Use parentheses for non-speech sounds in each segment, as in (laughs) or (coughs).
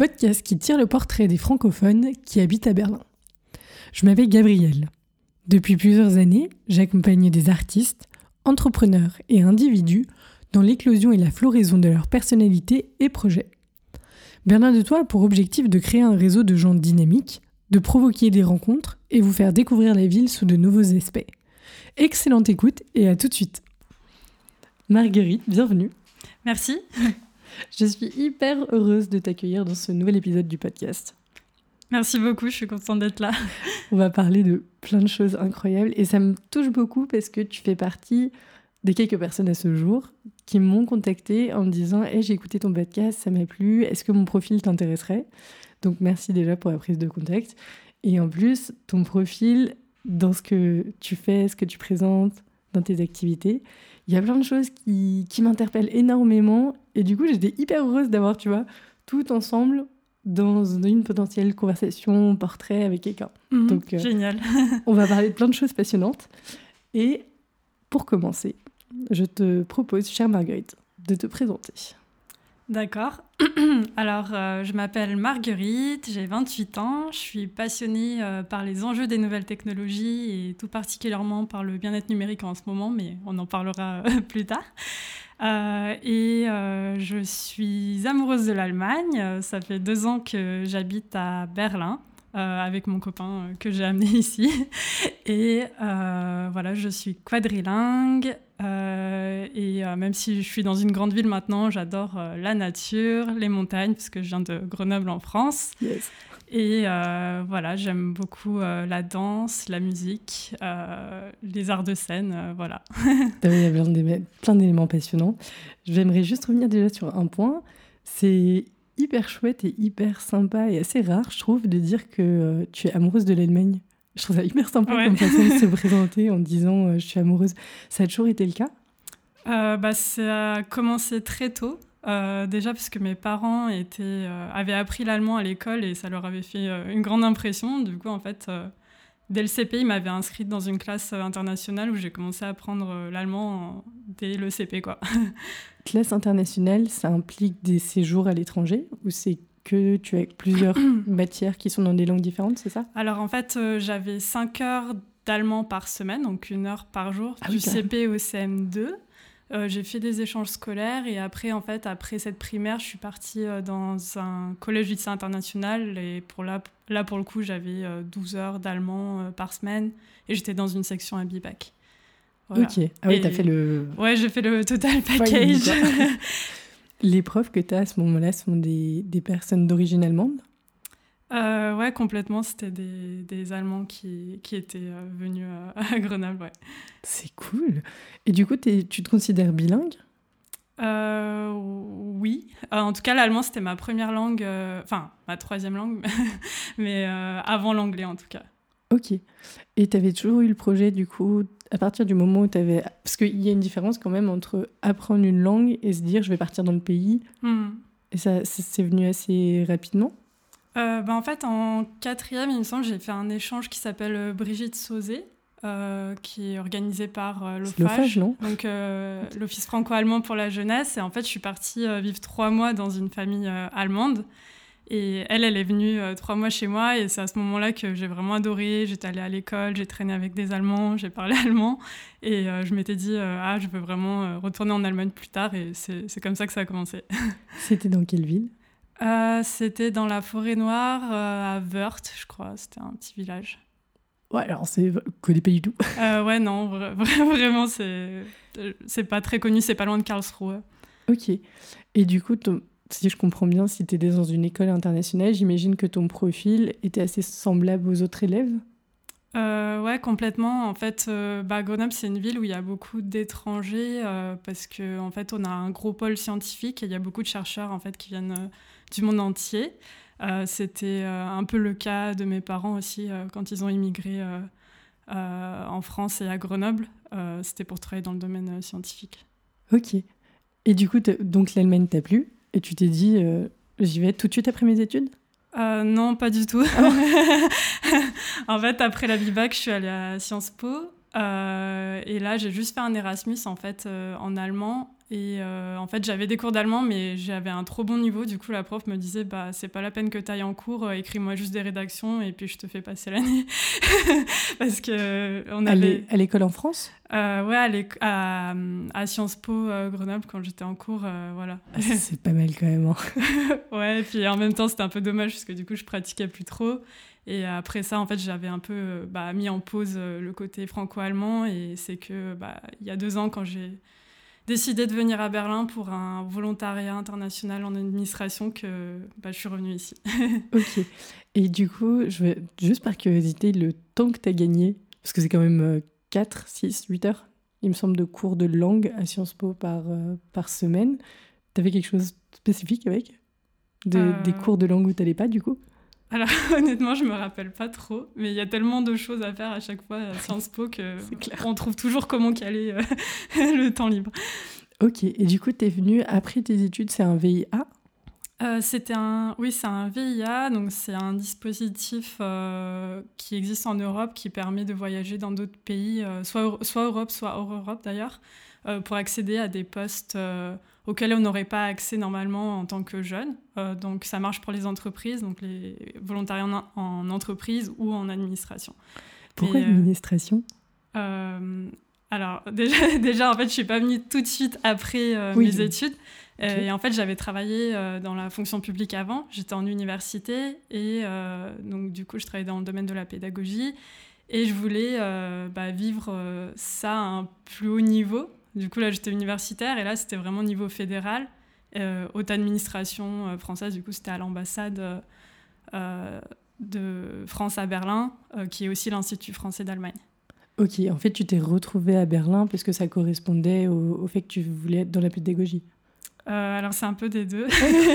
podcast qui tire le portrait des francophones qui habitent à Berlin. Je m'appelle Gabrielle. Depuis plusieurs années, j'accompagne des artistes, entrepreneurs et individus dans l'éclosion et la floraison de leur personnalité et projets. Berlin de Toi a pour objectif de créer un réseau de gens dynamiques, de provoquer des rencontres et vous faire découvrir la ville sous de nouveaux aspects. Excellente écoute et à tout de suite. Marguerite, bienvenue. Merci. Je suis hyper heureuse de t'accueillir dans ce nouvel épisode du podcast. Merci beaucoup, je suis contente d'être là. On va parler de plein de choses incroyables et ça me touche beaucoup parce que tu fais partie des quelques personnes à ce jour qui m'ont contacté en me disant hey, j'ai écouté ton podcast, ça m'a plu, est-ce que mon profil t'intéresserait? Donc merci déjà pour la prise de contact. Et en plus, ton profil, dans ce que tu fais, ce que tu présentes, dans tes activités, il y a plein de choses qui, qui m'interpellent énormément. Et du coup, j'étais hyper heureuse d'avoir, tu vois, tout ensemble dans une potentielle conversation, portrait avec quelqu'un. Mhm, Donc, euh, génial. (laughs) on va parler de plein de choses passionnantes. Et pour commencer, je te propose, chère Marguerite, de te présenter. D'accord. (clears throat) Alors, euh, je m'appelle Marguerite, j'ai 28 ans, je suis passionnée euh, par les enjeux des nouvelles technologies et tout particulièrement par le bien-être numérique en ce moment, mais on en parlera (laughs) plus tard. Et je suis amoureuse de l'Allemagne. Ça fait deux ans que j'habite à Berlin. Euh, avec mon copain euh, que j'ai amené (laughs) ici. Et euh, voilà, je suis quadrilingue. et même si je suis dans une grande ville maintenant, j'adore la nature, les montagnes, parce que je viens de Grenoble en France. Et voilà, j'aime beaucoup la danse, la musique, les arts de scène, voilà. (laughs) Il y a plein d'éléments passionnants. J'aimerais juste revenir déjà sur un point. C'est hyper chouette et hyper sympa et assez rare, je trouve, de dire que euh, tu es amoureuse de l'Allemagne. Je trouve ça hyper sympa comme façon de se (laughs) présenter en disant euh, je suis amoureuse. Ça a toujours été le cas? Euh, bah, Ça a commencé très tôt. Déjà parce que mes parents étaient, avaient appris l'allemand à l'école et ça leur avait fait une grande impression. Du coup, en fait, dès le CP, ils m'avaient inscrite dans une classe internationale où j'ai commencé à apprendre l'allemand dès le CP. Quoi. (laughs) classe internationale, ça implique des séjours à l'étranger ou c'est que tu as plusieurs (coughs) matières qui sont dans des langues différentes, c'est ça? Alors en fait, euh, j'avais 5 heures d'allemand par semaine, donc une heure par jour, ah du CP au CM2. Euh, j'ai fait des échanges scolaires et après, en fait, après cette primaire, je suis partie euh, dans un collège lycée international et pour là, là, pour le coup, j'avais 12 heures d'allemand par semaine et j'étais dans une section à Bibac. Ok. Ah oui, t'as fait le. Ouais, j'ai fait le total package. (laughs) Les profs que tu as à ce moment-là sont des, des personnes d'origine allemande? Euh, Ouais, complètement. C'était des, des, Allemands qui, qui étaient euh, venus (laughs) à, Grenoble. Ouais. C'est cool. Et du coup, tu te considères bilingue? Euh, oui, en tout cas l'allemand c'était ma première langue, enfin ma troisième langue, (laughs) mais avant l'anglais en tout cas. Ok. Et tu avais toujours eu le projet, du coup, à partir du moment où tu avais. Parce qu'il y a une différence quand même entre apprendre une langue et se dire je vais partir dans le pays. Hmm. Et ça, c'est venu assez rapidement? Euh, bah, En fait, en quatrième, il me semble, j'ai fait un échange qui s'appelle euh, Brigitte Sauzé. Euh, qui est organisé par euh, l'OFAGE, donc l'Office franco-allemand pour la jeunesse. Et en fait, je suis partie vivre trois mois dans une famille allemande. Et elle, elle est venue trois mois chez moi et c'est à ce moment-là que j'ai vraiment adoré. J'étais allée à l'école, j'ai traîné avec des Allemands, j'ai parlé (laughs) allemand et je m'étais dit, ah, je veux vraiment retourner en Allemagne plus tard et c'est comme ça que ça a commencé. (laughs) C'était dans quelle ville? C'était dans la forêt noire à Wörth, je crois. C'était un petit village. Ouais, alors c'est connais pas du tout. ouais, non, (laughs) vraiment, c'est pas très connu, c'est pas loin de Karlsruhe. Ok. Et du coup, ton, si je comprends bien, si tu étais dans une école internationale, j'imagine que ton profil était assez semblable aux autres élèves? Euh, ouais, complètement. En fait, euh, bah, Grenoble, c'est une ville où il y a beaucoup d'étrangers euh, parce qu'en en fait, on a un gros pôle scientifique et il y a beaucoup de chercheurs en fait qui viennent euh, du monde entier. C'était un peu le cas de mes parents aussi quand ils ont immigré en France et à Grenoble. C'était pour travailler dans le domaine scientifique. Ok. Et du coup, donc l'Allemagne t'a plu et tu t'es dit, euh, j'y vais tout de suite après mes études? Euh, Non, pas du tout. Ah (laughs) en fait, après la Bibac, je suis allée à Sciences Po. Euh, et là, j'ai juste fait un Erasmus en fait en allemand. Et euh, en fait, j'avais des cours d'allemand, mais j'avais un trop bon niveau. Du coup, la prof me disait bah, c'est pas la peine que tu ailles en cours, euh, écris-moi juste des rédactions et puis je te fais passer l'année. (laughs) Parce que on avait. À l'école en France? Euh, Ouais, à, à, Sciences Po Grenoble, quand j'étais en cours. voilà. Ah, c'est pas mal quand même. Hein. (laughs) ouais, et puis en même temps, c'était un peu dommage parce que du coup, je pratiquais plus trop. Et après ça, en fait, j'avais un peu bah, mis en pause le côté franco-allemand. Et c'est que bah, il y a deux ans, quand j'ai décidé de venir à Berlin pour un volontariat international en administration que bah, je suis revenue ici. (laughs) ok. Et du coup, je vais, juste par curiosité, le temps que tu as gagné, parce que c'est quand même 4, 6, 8 heures, il me semble, de cours de langue à Sciences Po par, euh, par semaine. Tu avais quelque chose de spécifique avec? Des euh. cours de langue où tu n'allais pas, du coup? Alors (laughs) honnêtement, je me rappelle pas trop, mais il y a tellement de choses à faire à chaque fois à Sciences Po que (laughs) on trouve toujours comment caler euh, (laughs) le temps libre. Ok, et du coup, tu es venu après tes études, c'est un VIA euh, c'était un, oui, c'est un VIA, donc c'est un dispositif euh, qui existe en Europe qui permet de voyager dans d'autres pays, soit, soit Europe, soit hors Europe d'ailleurs, pour accéder à des postes auxquels on n'aurait pas accès normalement en tant que jeune. Euh, donc ça marche pour les entreprises, donc les volontariats en, entreprise ou en administration. Pourquoi euh, administration? Euh, Alors (laughs) déjà, déjà, en fait, je suis pas venue tout de suite après mes études. Et en fait, j'avais travaillé dans la fonction publique avant. J'étais en université et donc du coup, je travaillais dans le domaine de la pédagogie. Et je voulais bah, vivre ça à un plus haut niveau. Du coup, là, j'étais universitaire et là, c'était vraiment niveau fédéral. Euh, haute administration euh, française, du coup, c'était à l'ambassade euh, de France à Berlin, qui est aussi l'Institut français d'Allemagne. Ok, en fait, tu t'es retrouvée à Berlin parce que ça correspondait au, fait que tu voulais être dans la pédagogie. alors c'est un peu des deux.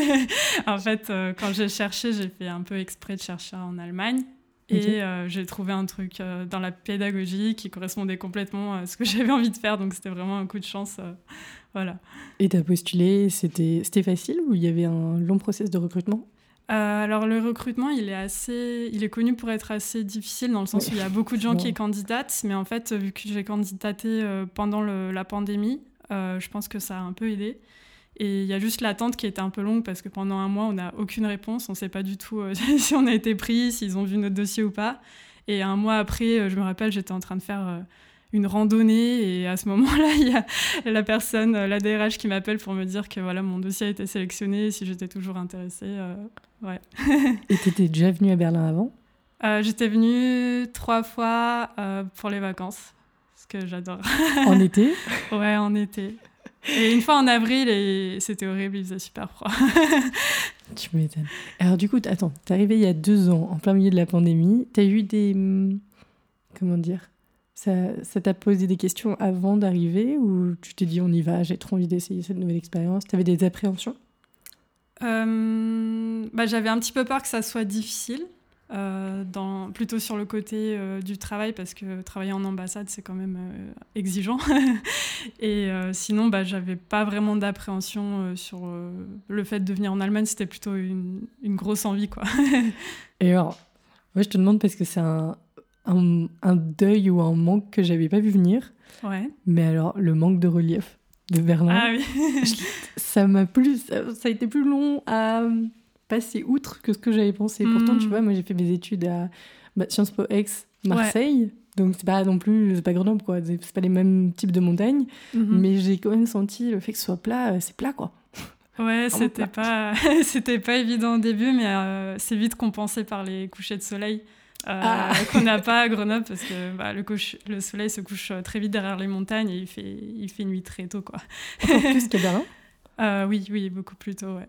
(laughs) en fait, quand j'ai cherché, j'ai fait un peu exprès de chercher en Allemagne. Et euh, j'ai trouvé un truc euh, dans la pédagogie qui correspondait complètement à ce que (laughs) j'avais envie de faire. Donc c'était vraiment un coup de chance. Euh, voilà. Et tu as postulé, c'était facile ou il y avait un long process de recrutement? Alors le recrutement, il est assez, il est connu pour être assez difficile dans le sens où il y a beaucoup de gens qui candidatent, mais en fait vu que j'ai candidaté pendant la pandémie, je pense que ça a un peu aidé. Et il y a juste l'attente qui était un peu longue parce que pendant un mois, on n'a aucune réponse. On ne sait pas du tout euh, (laughs) si on a été pris, s'ils ont vu notre dossier ou pas. Et un mois après, euh, je me rappelle, j'étais en train de faire euh, une randonnée et à ce moment-là, (laughs) il y a la personne, la DRH, qui m'appelle pour me dire que voilà, mon dossier a été sélectionné et si j'étais toujours intéressée. ouais. (laughs) et tu étais déjà venue à Berlin avant? J'étais venue trois fois pour les vacances, ce que j'adore. En été? Ouais, en été. Et une fois en avril, et c'était horrible, il faisait super froid. (laughs) tu m'étonnes. Alors du coup, attends, t'es arrivé il y a deux ans, en plein milieu de la pandémie. T'as eu des... Hmm, comment dire ça, ça t'a posé des questions avant d'arriver ou tu t'es dit on y va, j'ai trop envie d'essayer cette nouvelle expérience? T'avais des appréhensions? Euh, bah, J'avais un petit peu peur que ça soit difficile. Euh, dans, plutôt sur le côté euh, du travail, parce que travailler en ambassade, c'est quand même euh, exigeant. (laughs) et sinon, bah, j'avais pas vraiment d'appréhension sur le fait de venir en Allemagne, c'était plutôt une, une, grosse envie. Quoi. (laughs) et alors, moi, je te demande parce que c'est un, un, un, deuil ou un manque que j'avais pas vu venir. Ouais. Mais alors, le manque de relief de Berlin, ah, oui. (laughs) ça m'a plus. Ça, ça a été plus long à passer outre que ce que j'avais pensé. Pourtant, tu hmm. vois, moi j'ai fait mes études à bah, Sciences Po Ex, Marseille. Donc c'est pas non plus, c'est pas Grenoble quoi, c'est pas les mêmes types de montagnes. Mhm. Mais j'ai quand même senti le fait que ce soit plat, euh, c'est plat quoi. Ouais, c'était pas, (laughs) c'était pas évident au début, mais euh, c'est vite compensé par les couchers de soleil. Euh, ah. (laughs) qu'on n'a pas à Grenoble parce que bah, le, le, soleil se couche très vite derrière les montagnes et il fait, il fait nuit très tôt. Quoi. Encore plus qu'à Berlin? (laughs) Oui, oui, beaucoup plus tôt, ouais.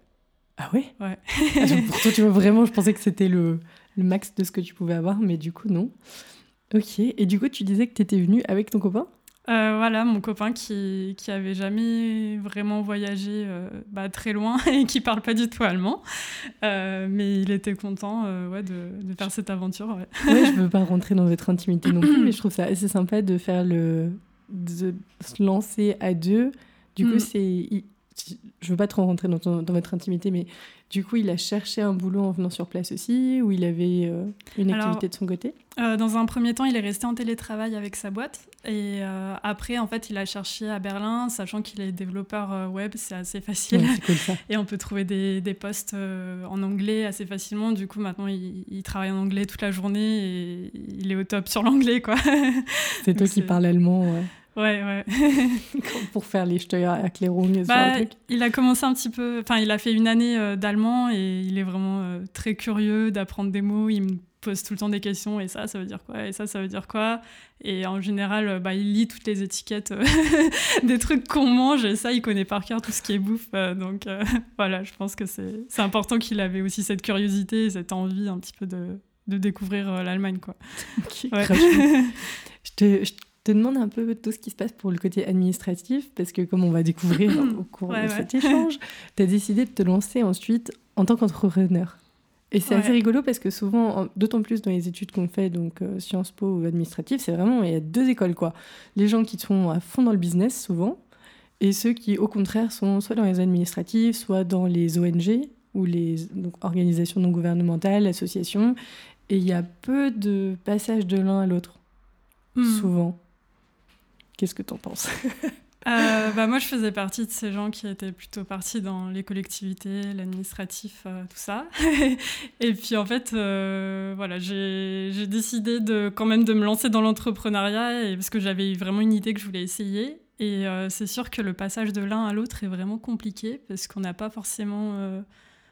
Ah ouais Ouais. Ah, pour tu vois, vraiment, je pensais que c'était le, le, max de ce que tu pouvais avoir, mais du coup, non. Ok. Et du coup, tu disais que tu étais venue avec ton copain? Euh, voilà, mon copain qui, qui avait jamais vraiment voyagé euh, bah, très loin (laughs) et qui parle pas du tout allemand. Euh, mais il était content ouais, de, de, faire cette aventure. Ouais. ouais, je veux pas rentrer dans votre intimité non plus, mais je trouve ça assez sympa de faire le. de se lancer à deux. Du coup, mm. c'est je veux pas trop rentrer dans, dans, votre intimité, mais du coup, il a cherché un boulot en venant sur place aussi, ou il avait euh, une activité de son côté? euh, Dans un premier temps, il est resté en télétravail avec sa boîte. Et euh, après, en fait, il a cherché à Berlin, sachant qu'il est développeur web, c'est assez facile. (laughs) et on peut trouver des, des postes en anglais assez facilement. Du coup, maintenant, il, travaille en anglais toute la journée et il est au top sur l'anglais, quoi. C'est toi qui parles allemand, ouais. Ouais, ouais. (laughs) pour faire les Steuererklärung bah, Il a commencé un petit peu, enfin, il a fait une année euh, d'allemand et il est vraiment euh, très curieux d'apprendre des mots. Il me pose tout le temps des questions et ça, ça veut dire quoi Et ça, ça veut dire quoi Et en général, euh, bah, il lit toutes les étiquettes (laughs) des trucs qu'on mange et ça, il connaît par cœur tout ce qui est bouffe. donc (laughs) voilà, je pense que c'est important qu'il avait aussi cette curiosité et cette envie un petit peu de, de découvrir l'Allemagne, quoi. ouais. je, te, je te demande un peu tout ce qui se passe pour le côté administratif, parce que comme on va découvrir (coughs) au cours de cet échange, tu as décidé de te lancer ensuite en tant qu'entrepreneur. Et c'est assez rigolo parce que souvent, d'autant plus dans les études qu'on fait, donc euh, Sciences Po ou administratif, c'est vraiment, il y a deux écoles quoi. Les gens qui sont à fond dans le business souvent, et ceux qui au contraire sont soit dans les administratifs, soit dans les ONG ou les organisations non gouvernementales, associations. Et il y a peu de passage de l'un à l'autre, hmm. souvent. Qu'est-ce que tu en penses? Euh, bah moi, je faisais partie de ces gens qui étaient plutôt partis dans les collectivités, l'administratif, euh, tout ça. (laughs) et puis, en fait, euh, voilà, j'ai décidé de, quand même de me lancer dans l'entrepreneuriat parce que j'avais vraiment une idée que je voulais essayer. Et c'est sûr que le passage de l'un à l'autre est vraiment compliqué parce qu'on n'a pas forcément...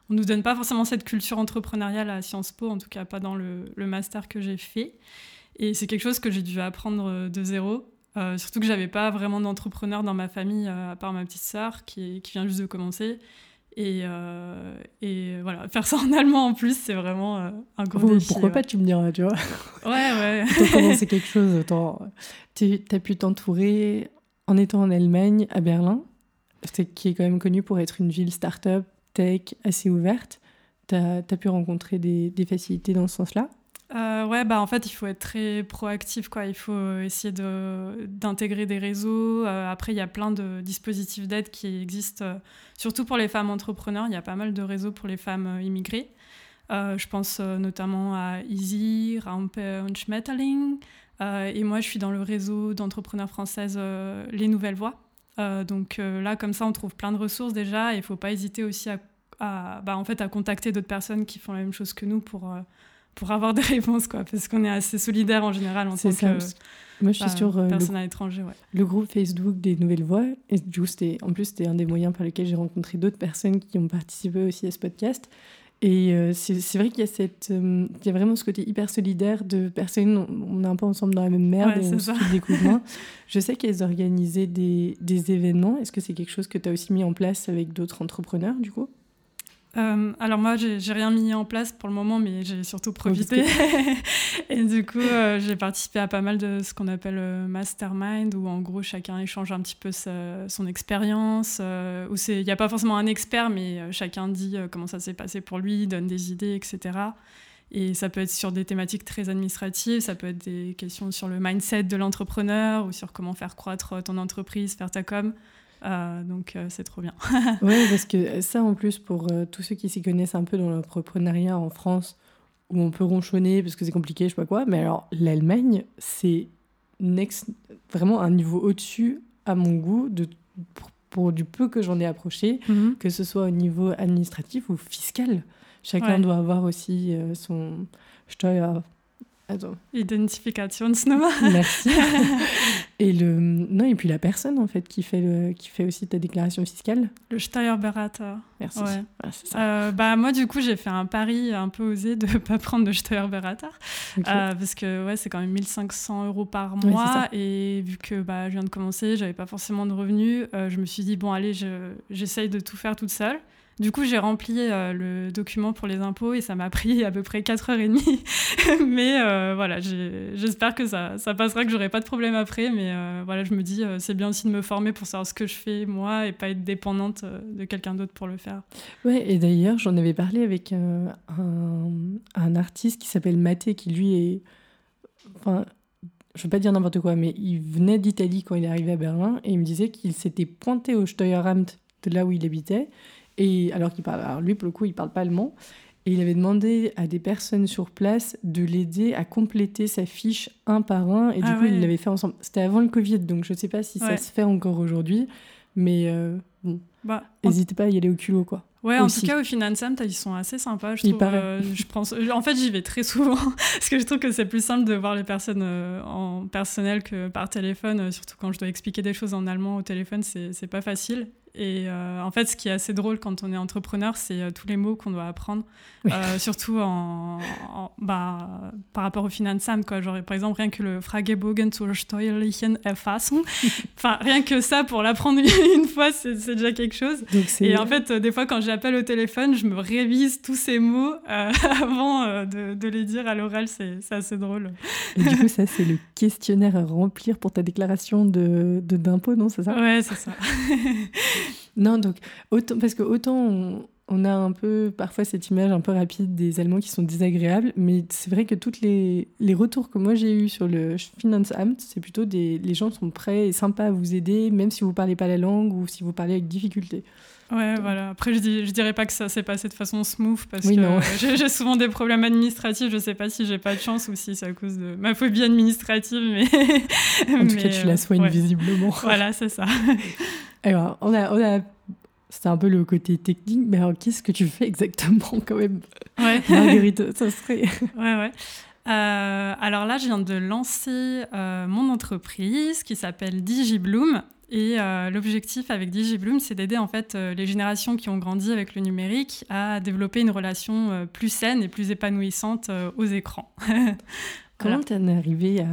on nous donne pas forcément cette culture entrepreneuriale à Sciences Po, en tout cas pas dans le, le master que j'ai fait. Et c'est quelque chose que j'ai dû apprendre de zéro. Euh, surtout que j'avais pas vraiment d'entrepreneur dans ma famille, euh, à part ma petite sœur qui, qui, vient juste de commencer. Et, euh, et, voilà, faire ça en allemand en plus, c'est vraiment un gros défi. Pourquoi pas, tu me diras, tu vois (laughs) Ouais, ouais. (laughs) as commencé quelque chose, tu as pu t'entourer en étant en Allemagne, à Berlin, qui est quand même connu pour être une ville start-up, tech, assez ouverte. Tu as, as, pu rencontrer des, des facilités dans ce sens-là euh, ouais, bah en fait, il faut être très proactif, quoi. Il faut essayer d'intégrer des réseaux. Euh, après, il y a plein de dispositifs d'aide qui existent, euh, surtout pour les femmes entrepreneurs. Il y a pas mal de réseaux pour les femmes immigrées. je pense notamment à Easy, Rampe und Schmetterling. et moi, je suis dans le réseau d'entrepreneurs françaises Les Nouvelles Voies. donc là, comme ça, on trouve plein de ressources déjà. Il ne faut pas hésiter aussi à, à, bah, en fait, à contacter d'autres personnes qui font la même chose que nous pour pour avoir des (laughs) réponses, quoi, parce qu'on est assez solidaire en général en tant ça, que moi, je suis sur euh, personne le, à l'étranger. Ouais. Le groupe Facebook des Nouvelles Voix, et du coup, en plus, c'était un des moyens par lesquels j'ai rencontré d'autres personnes qui ont participé aussi à ce podcast. Et euh, c'est vrai qu'il y a cette, euh, il y a vraiment ce côté hyper solidaire de personnes, on, est un peu ensemble dans la même merde et on se découvre (laughs) Je sais qu'elles organisaient des, des événements. Est-ce que c'est quelque chose que tu as aussi mis en place avec d'autres entrepreneurs, du coup? Euh, alors moi, j'ai rien mis en place pour le moment, mais j'ai surtout profité. (laughs) et du coup, euh, j'ai participé à pas mal de ce qu'on appelle euh, mastermind, où en gros chacun échange un petit peu son expérience. où il n'y a pas forcément un expert, mais chacun dit comment ça s'est passé pour lui, donne des idées, etc. Et ça peut être sur des thématiques très administratives, ça peut être des questions sur le mindset de l'entrepreneur ou sur comment faire croître ton entreprise, faire ta com. Euh, donc euh, c'est trop bien. (laughs) oui, parce que ça en plus, pour euh, tous ceux qui s'y connaissent un peu dans l'entrepreneuriat en France, où on peut ronchonner parce que c'est compliqué, je sais pas quoi, mais alors l'Allemagne, c'est vraiment un niveau au-dessus à mon goût de, pour, du peu que j'en ai approché, mhm. que ce soit au niveau administratif ou fiscal. Chacun doit avoir aussi son Steuer, Attends. Identifikationsnummer. (laughs) Merci. (laughs) et le non et puis la personne en fait qui fait le qui fait aussi ta déclaration fiscale. Le Steuerberater. Merci. Ouais. Euh, bah moi du coup j'ai fait un pari un peu osé de (laughs) pas prendre de Steuerberater euh, parce que ouais c'est quand même 1500 euros par mois et vu que bah je viens de commencer j'avais pas forcément de revenus euh, je me suis dit bon allez j'essaye de tout faire toute seule. Du coup, j'ai rempli euh, le document pour les impôts et ça m'a pris à peu près 4h30. (laughs) mais euh, voilà, j'espère que ça, ça, passera, que j'aurai pas de problème après. Mais euh, voilà, je me dis, c'est bien aussi de me former pour savoir ce que je fais moi et pas être dépendante de quelqu'un d'autre pour le faire. Ouais, et d'ailleurs, j'en avais parlé avec un, artiste qui s'appelle Maté, qui lui est. Enfin, je veux pas dire n'importe quoi, mais il venait d'Italie quand il est arrivé à Berlin et il me disait qu'il s'était pointé au Steueramt de là où il habitait. Et alors qu'il parle, alors lui pour le coup, il parle pas allemand. Et il avait demandé à des personnes sur place de l'aider à compléter sa fiche un par un. Et du Ah coup, ouais. il l'avait fait ensemble. C'était avant le Covid, donc je ne sais pas si ça se fait encore aujourd'hui. Mais euh, bon, Bah, n'hésitez pas à y aller au culot, quoi. Ouais, en tout cas, au Finansam, ils sont assez sympas, je Il trouve. Euh, je pense, en fait, j'y vais très souvent (laughs) parce que je trouve que c'est plus simple de voir les personnes euh, en personnel que par téléphone, euh, surtout quand je dois expliquer des choses en allemand au téléphone, c'est pas facile. Et euh, en fait, ce qui est assez drôle quand on est entrepreneur, c'est euh, tous les mots qu'on doit apprendre, Oui. euh, (laughs) surtout en, en- bah, par rapport au Finansam. Quoi. Genre, par exemple, rien que le Fragebogen zur steuerlichen Erfassung, (laughs) enfin, rien que ça, pour l'apprendre (laughs) une fois, c'est déjà quelque chose. Et en fait, des fois, quand j'appelle au téléphone, je me révise tous ces mots avant de, de les dire à l'oral. C'est assez drôle. Et du coup, ça, c'est le questionnaire à remplir pour ta déclaration de de- d'impôt, non C'est ça? Ouais, c'est ça. Non, donc, autant, parce que autant on, on a un peu parfois cette image un peu rapide des Allemands qui sont désagréables, mais c'est vrai que toutes les, les retours que moi j'ai eus sur le Finanzamt, c'est plutôt des les gens sont prêts et sympas à vous aider, même si vous parlez pas la langue ou si vous parlez avec difficulté. Ouais, voilà. Après, je, dis, je dirais pas que ça s'est passé de façon smooth parce Oui, que euh, (laughs) j'ai souvent des problèmes administratifs. Je sais pas si j'ai pas de chance ou si c'est à cause de ma phobie administrative, mais. En tout (laughs) mais, cas, tu euh, la soignes ouais. visiblement. Voilà, c'est ça. (laughs) Alors, on a, on a, c'est un peu le côté technique, mais alors qu'est-ce que tu fais exactement quand même, Ouais. (laughs) Marguerite Ça serait. (laughs) Ouais, ouais. Euh, alors là, je viens de lancer euh, mon entreprise qui s'appelle DigiBloom. Et euh, l'objectif avec DigiBloom, c'est d'aider en fait les générations qui ont grandi avec le numérique à développer une relation plus saine et plus épanouissante aux écrans. (laughs) Comment t'en es arrivé à.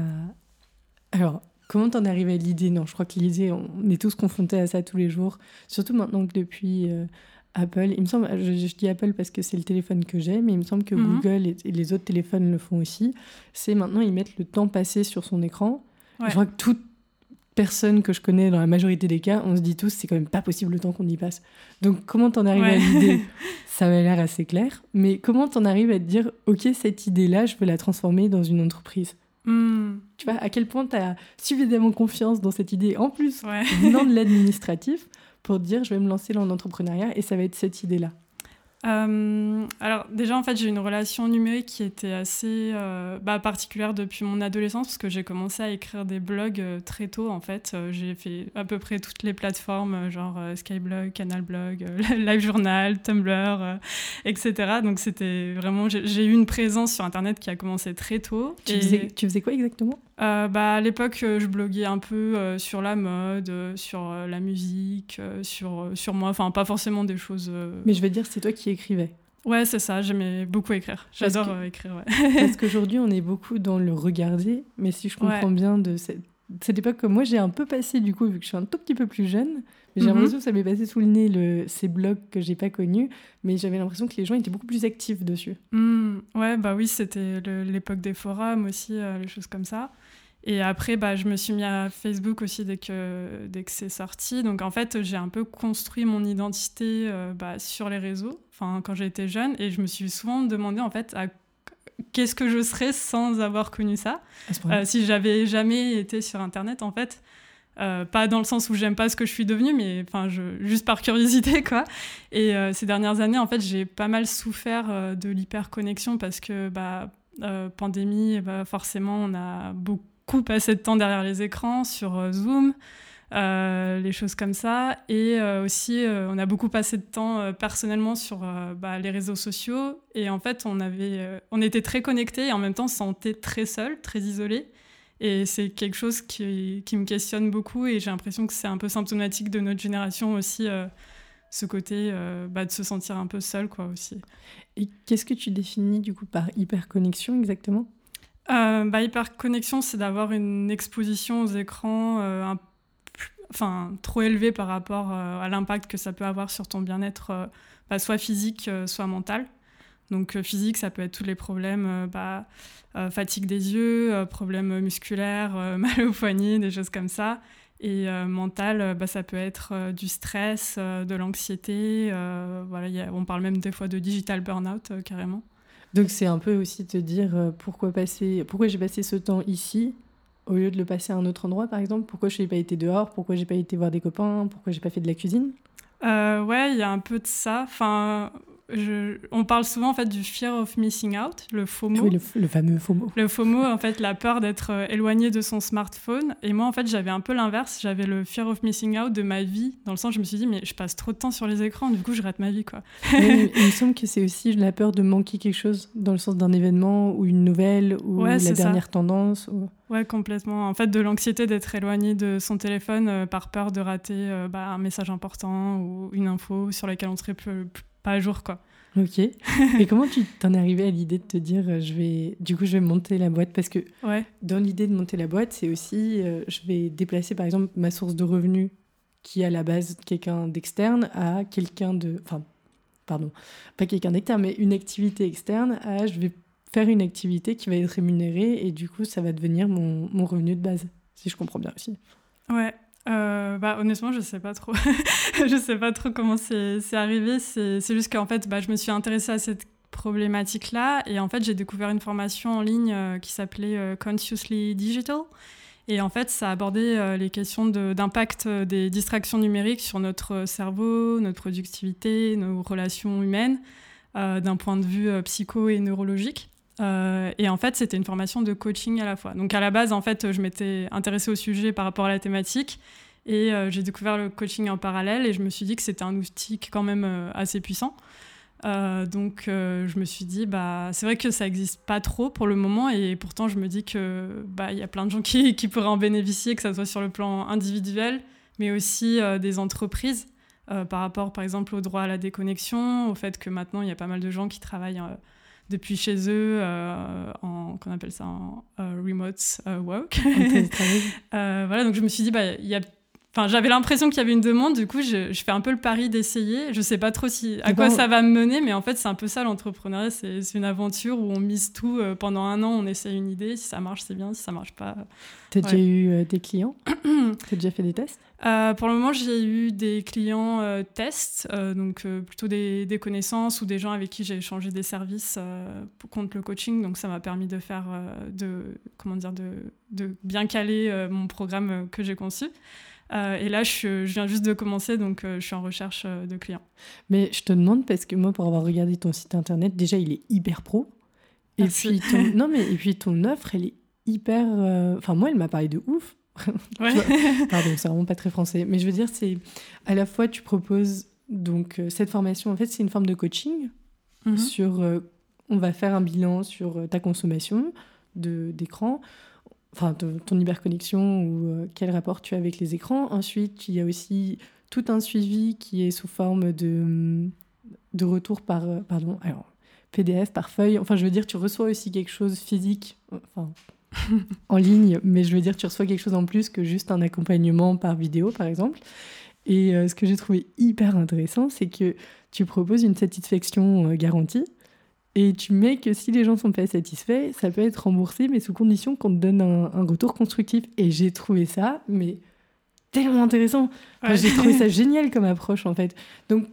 Alors, comment t'en es arrivé à l'idée? Non, je crois que l'idée, on est tous confrontés à ça tous les jours. Surtout maintenant que depuis euh, Apple, il me semble, je, je dis Apple parce que c'est le téléphone que j'ai, mais il me semble que Mhm. Google et, et les autres téléphones le font aussi. C'est maintenant, ils mettent le temps passé sur son écran. Ouais. Je crois que toute personne que je connais, dans la majorité des cas, on se dit tous, c'est quand même pas possible le temps qu'on y passe. Donc, comment t'en arrives à Ouais. l'idée? (laughs) Ça m'a l'air assez clair. Mais comment t'en arrives à te dire, OK, cette idée-là, je veux la transformer dans une entreprise? Hmm, tu vois, à quel point tu as suffisamment confiance dans cette idée, en plus, ouais. (laughs) venant de l'administratif, pour dire je vais me lancer dans l'entrepreneuriat et ça va être cette idée-là. Euh, alors déjà en fait j'ai une relation numérique qui était assez euh, bah, particulière depuis mon adolescence parce que j'ai commencé à écrire des blogs euh, très tôt en fait. J'ai fait à peu près toutes les plateformes genre Skyblog, Canalblog, (laughs) LiveJournal, Tumblr, etc. Donc c'était vraiment j'ai j'ai eu une présence sur internet qui a commencé très tôt. Tu, Et- faisais, tu faisais quoi exactement? Euh, bah, à l'époque, euh, je bloguais un peu euh, sur la mode, euh, sur la musique, sur, sur moi, enfin pas forcément des choses... Mais je veux dire, c'est toi qui écrivais. Ouais, c'est ça, j'aimais beaucoup écrire. J'adore que- écrire, ouais. Parce (laughs) qu'aujourd'hui, on est beaucoup dans le regarder, mais si je comprends bien de cette, cette époque que moi j'ai un peu passé, du coup, vu que je suis un tout petit peu plus jeune, mais j'ai Mhm. l'impression que ça m'est passé sous le nez le, ces blogs que j'ai pas connus, mais j'avais l'impression que les gens étaient beaucoup plus actifs dessus. Hmm, ouais, bah oui, c'était l'époque des forums aussi, euh, les choses comme ça. Et après, bah, je me suis mis à Facebook aussi dès que, dès que c'est sorti. Donc en fait, j'ai un peu construit mon identité euh, bah, sur les réseaux, enfin quand j'étais jeune, et je me suis souvent demandé en fait à qu'est-ce que je serais sans avoir connu ça. Euh, si j'avais jamais été sur Internet, en fait, euh, pas dans le sens où j'aime pas ce que je suis devenue, mais enfin, juste par curiosité, (laughs) quoi. Et ces dernières années, en fait, j'ai pas mal souffert de l'hyperconnexion parce que, bah, euh, pandémie, bah, forcément, on a beaucoup passé de temps derrière les écrans, sur euh, Zoom. euh, les choses comme ça et euh, aussi on a beaucoup passé de temps personnellement sur bah, les réseaux sociaux et en fait on avait on était très connectés et en même temps on se sentait très seul très isolé et c'est quelque chose qui, me questionne beaucoup et j'ai l'impression que c'est un peu symptomatique de notre génération aussi, ce côté bah, de se sentir un peu seul quoi aussi. Et qu'est-ce que tu définis du coup par hyperconnexion exactement? Euh, bah, hyperconnexion, c'est d'avoir une exposition aux écrans euh, enfin, trop élevée par rapport euh, à l'impact que ça peut avoir sur ton bien-être, euh, bah, soit physique, soit mental. Donc physique, ça peut être tous les problèmes, bah, fatigue des yeux, problèmes musculaires, euh, (laughs) mal au poignet, des choses comme ça. Et mental, bah, ça peut être du stress, de l'anxiété. voilà, on parle même des fois de digital burnout carrément. Donc c'est un peu aussi te dire euh, pourquoi passer, pourquoi j'ai passé ce temps ici au lieu de le passer à un autre endroit par exemple? Pourquoi je n'ai pas été dehors, pourquoi j'ai pas été voir des copains, pourquoi j'ai pas fait de la cuisine? Ouais, il y a un peu de ça. Enfin, on parle souvent en fait du fear of missing out, le FOMO. Oui, le, fameux FOMO. Le FOMO, en fait, la peur d'être euh, éloigné de son smartphone. Et moi, en fait, j'avais un peu l'inverse. J'avais le fear of missing out de ma vie, dans le sens, je me suis dit, mais je passe trop de temps sur les écrans, du coup, je rate ma vie, quoi. (laughs) il me semble que c'est aussi la peur de manquer quelque chose, dans le sens d'un événement ou une nouvelle ou la dernière tendance. Ou... Ouais, complètement. En fait, de l'anxiété d'être éloigné de son téléphone euh, par peur de rater euh, bah, un message important ou une info sur laquelle on serait plus pas à jour, quoi. Ok. (laughs) Et comment tu t'en es arrivé à l'idée de te dire, euh, je vais, du coup, je vais monter la boîte? Parce que ouais. dans l'idée de monter la boîte, c'est aussi, euh, je vais déplacer, par exemple, ma source de revenus, qui est à la base quelqu'un d'externe, à quelqu'un de, enfin, pardon, pas quelqu'un d'externe, mais une activité externe, à je vais faire une activité qui va être rémunérée, et du coup, ça va devenir mon, mon revenu de base, si je comprends bien aussi. Ouais, euh, bah, honnêtement, je sais pas trop. (laughs) je sais pas trop comment c'est arrivé. C'est juste qu'en fait, bah, je me suis intéressée à cette problématique-là et en fait, j'ai découvert une formation en ligne euh, qui s'appelait euh, Consciously Digital. Et en fait, ça abordait les questions d'impact des distractions numériques sur notre cerveau, notre productivité, nos relations humaines, d'un point de vue psycho et neurologique. Euh, et en fait, c'était une formation de coaching à la fois. Donc à la base, en fait, je m'étais intéressée au sujet par rapport à la thématique. Et euh, j'ai découvert le coaching en parallèle et je me suis dit que c'était un outil quand même euh, assez puissant. donc je me suis dit, bah, c'est vrai que ça n'existe pas trop pour le moment et pourtant je me dis qu'il bah, y a plein de gens qui, (laughs) qui, pourraient en bénéficier, que ce soit sur le plan individuel, mais aussi des entreprises. par rapport par exemple au droit à la déconnexion, au fait que maintenant il y a pas mal de gens qui travaillent depuis chez eux euh, en qu'on appelle ça en euh, remote work. (laughs) voilà, donc je me suis dit bah il y a Enfin, j'avais l'impression qu'il y avait une demande, du coup, je, je fais un peu le pari d'essayer. Je sais pas trop si, à quoi ça va me mener, mais en fait, c'est un peu ça l'entrepreneuriat. C'est une aventure où on mise tout. pendant un an, on essaye une idée. Si ça marche, c'est bien. Si ça marche pas. Tu as déjà eu des clients? (clears throat) Tu as déjà fait des tests? Euh, pour le moment, j'ai eu des clients euh, tests, euh, donc plutôt des, des, connaissances ou des gens avec qui j'ai échangé des services contre le coaching. Donc ça m'a permis de faire, de, comment dire, de, de bien caler mon programme que j'ai conçu. Et là, je, je, viens juste de commencer, donc je suis en recherche de clients. Mais je te demande, parce que moi, pour avoir regardé ton site internet, déjà, il est hyper pro. Et puis, ton... (laughs) non, mais, et puis ton offre, elle est hyper... Enfin, moi, elle m'a parlé de ouf. (laughs) Pardon, c'est vraiment pas très français. Mais je veux dire, c'est à la fois, tu proposes donc euh, cette formation, en fait, c'est une forme de coaching mhm. sur. Euh, on va faire un bilan sur euh, ta consommation d'écran, enfin ton hyperconnexion ou quel rapport tu as avec les écrans. Ensuite, il y a aussi tout un suivi qui est sous forme de, de retour par. pardon, alors, PDF, par feuille. Enfin, je veux dire, tu reçois aussi quelque chose physique. Enfin, (laughs) en ligne, mais je veux dire, tu reçois quelque chose en plus que juste un accompagnement par vidéo, par exemple. Et euh, ce que j'ai trouvé hyper intéressant, c'est que tu proposes une satisfaction euh, garantie et tu mets que si les gens sont pas satisfaits, ça peut être remboursé, mais sous condition qu'on te donne un, retour constructif. Et j'ai trouvé ça, mais tellement intéressant. J'ai trouvé ça (laughs) génial comme approche, en fait. Donc,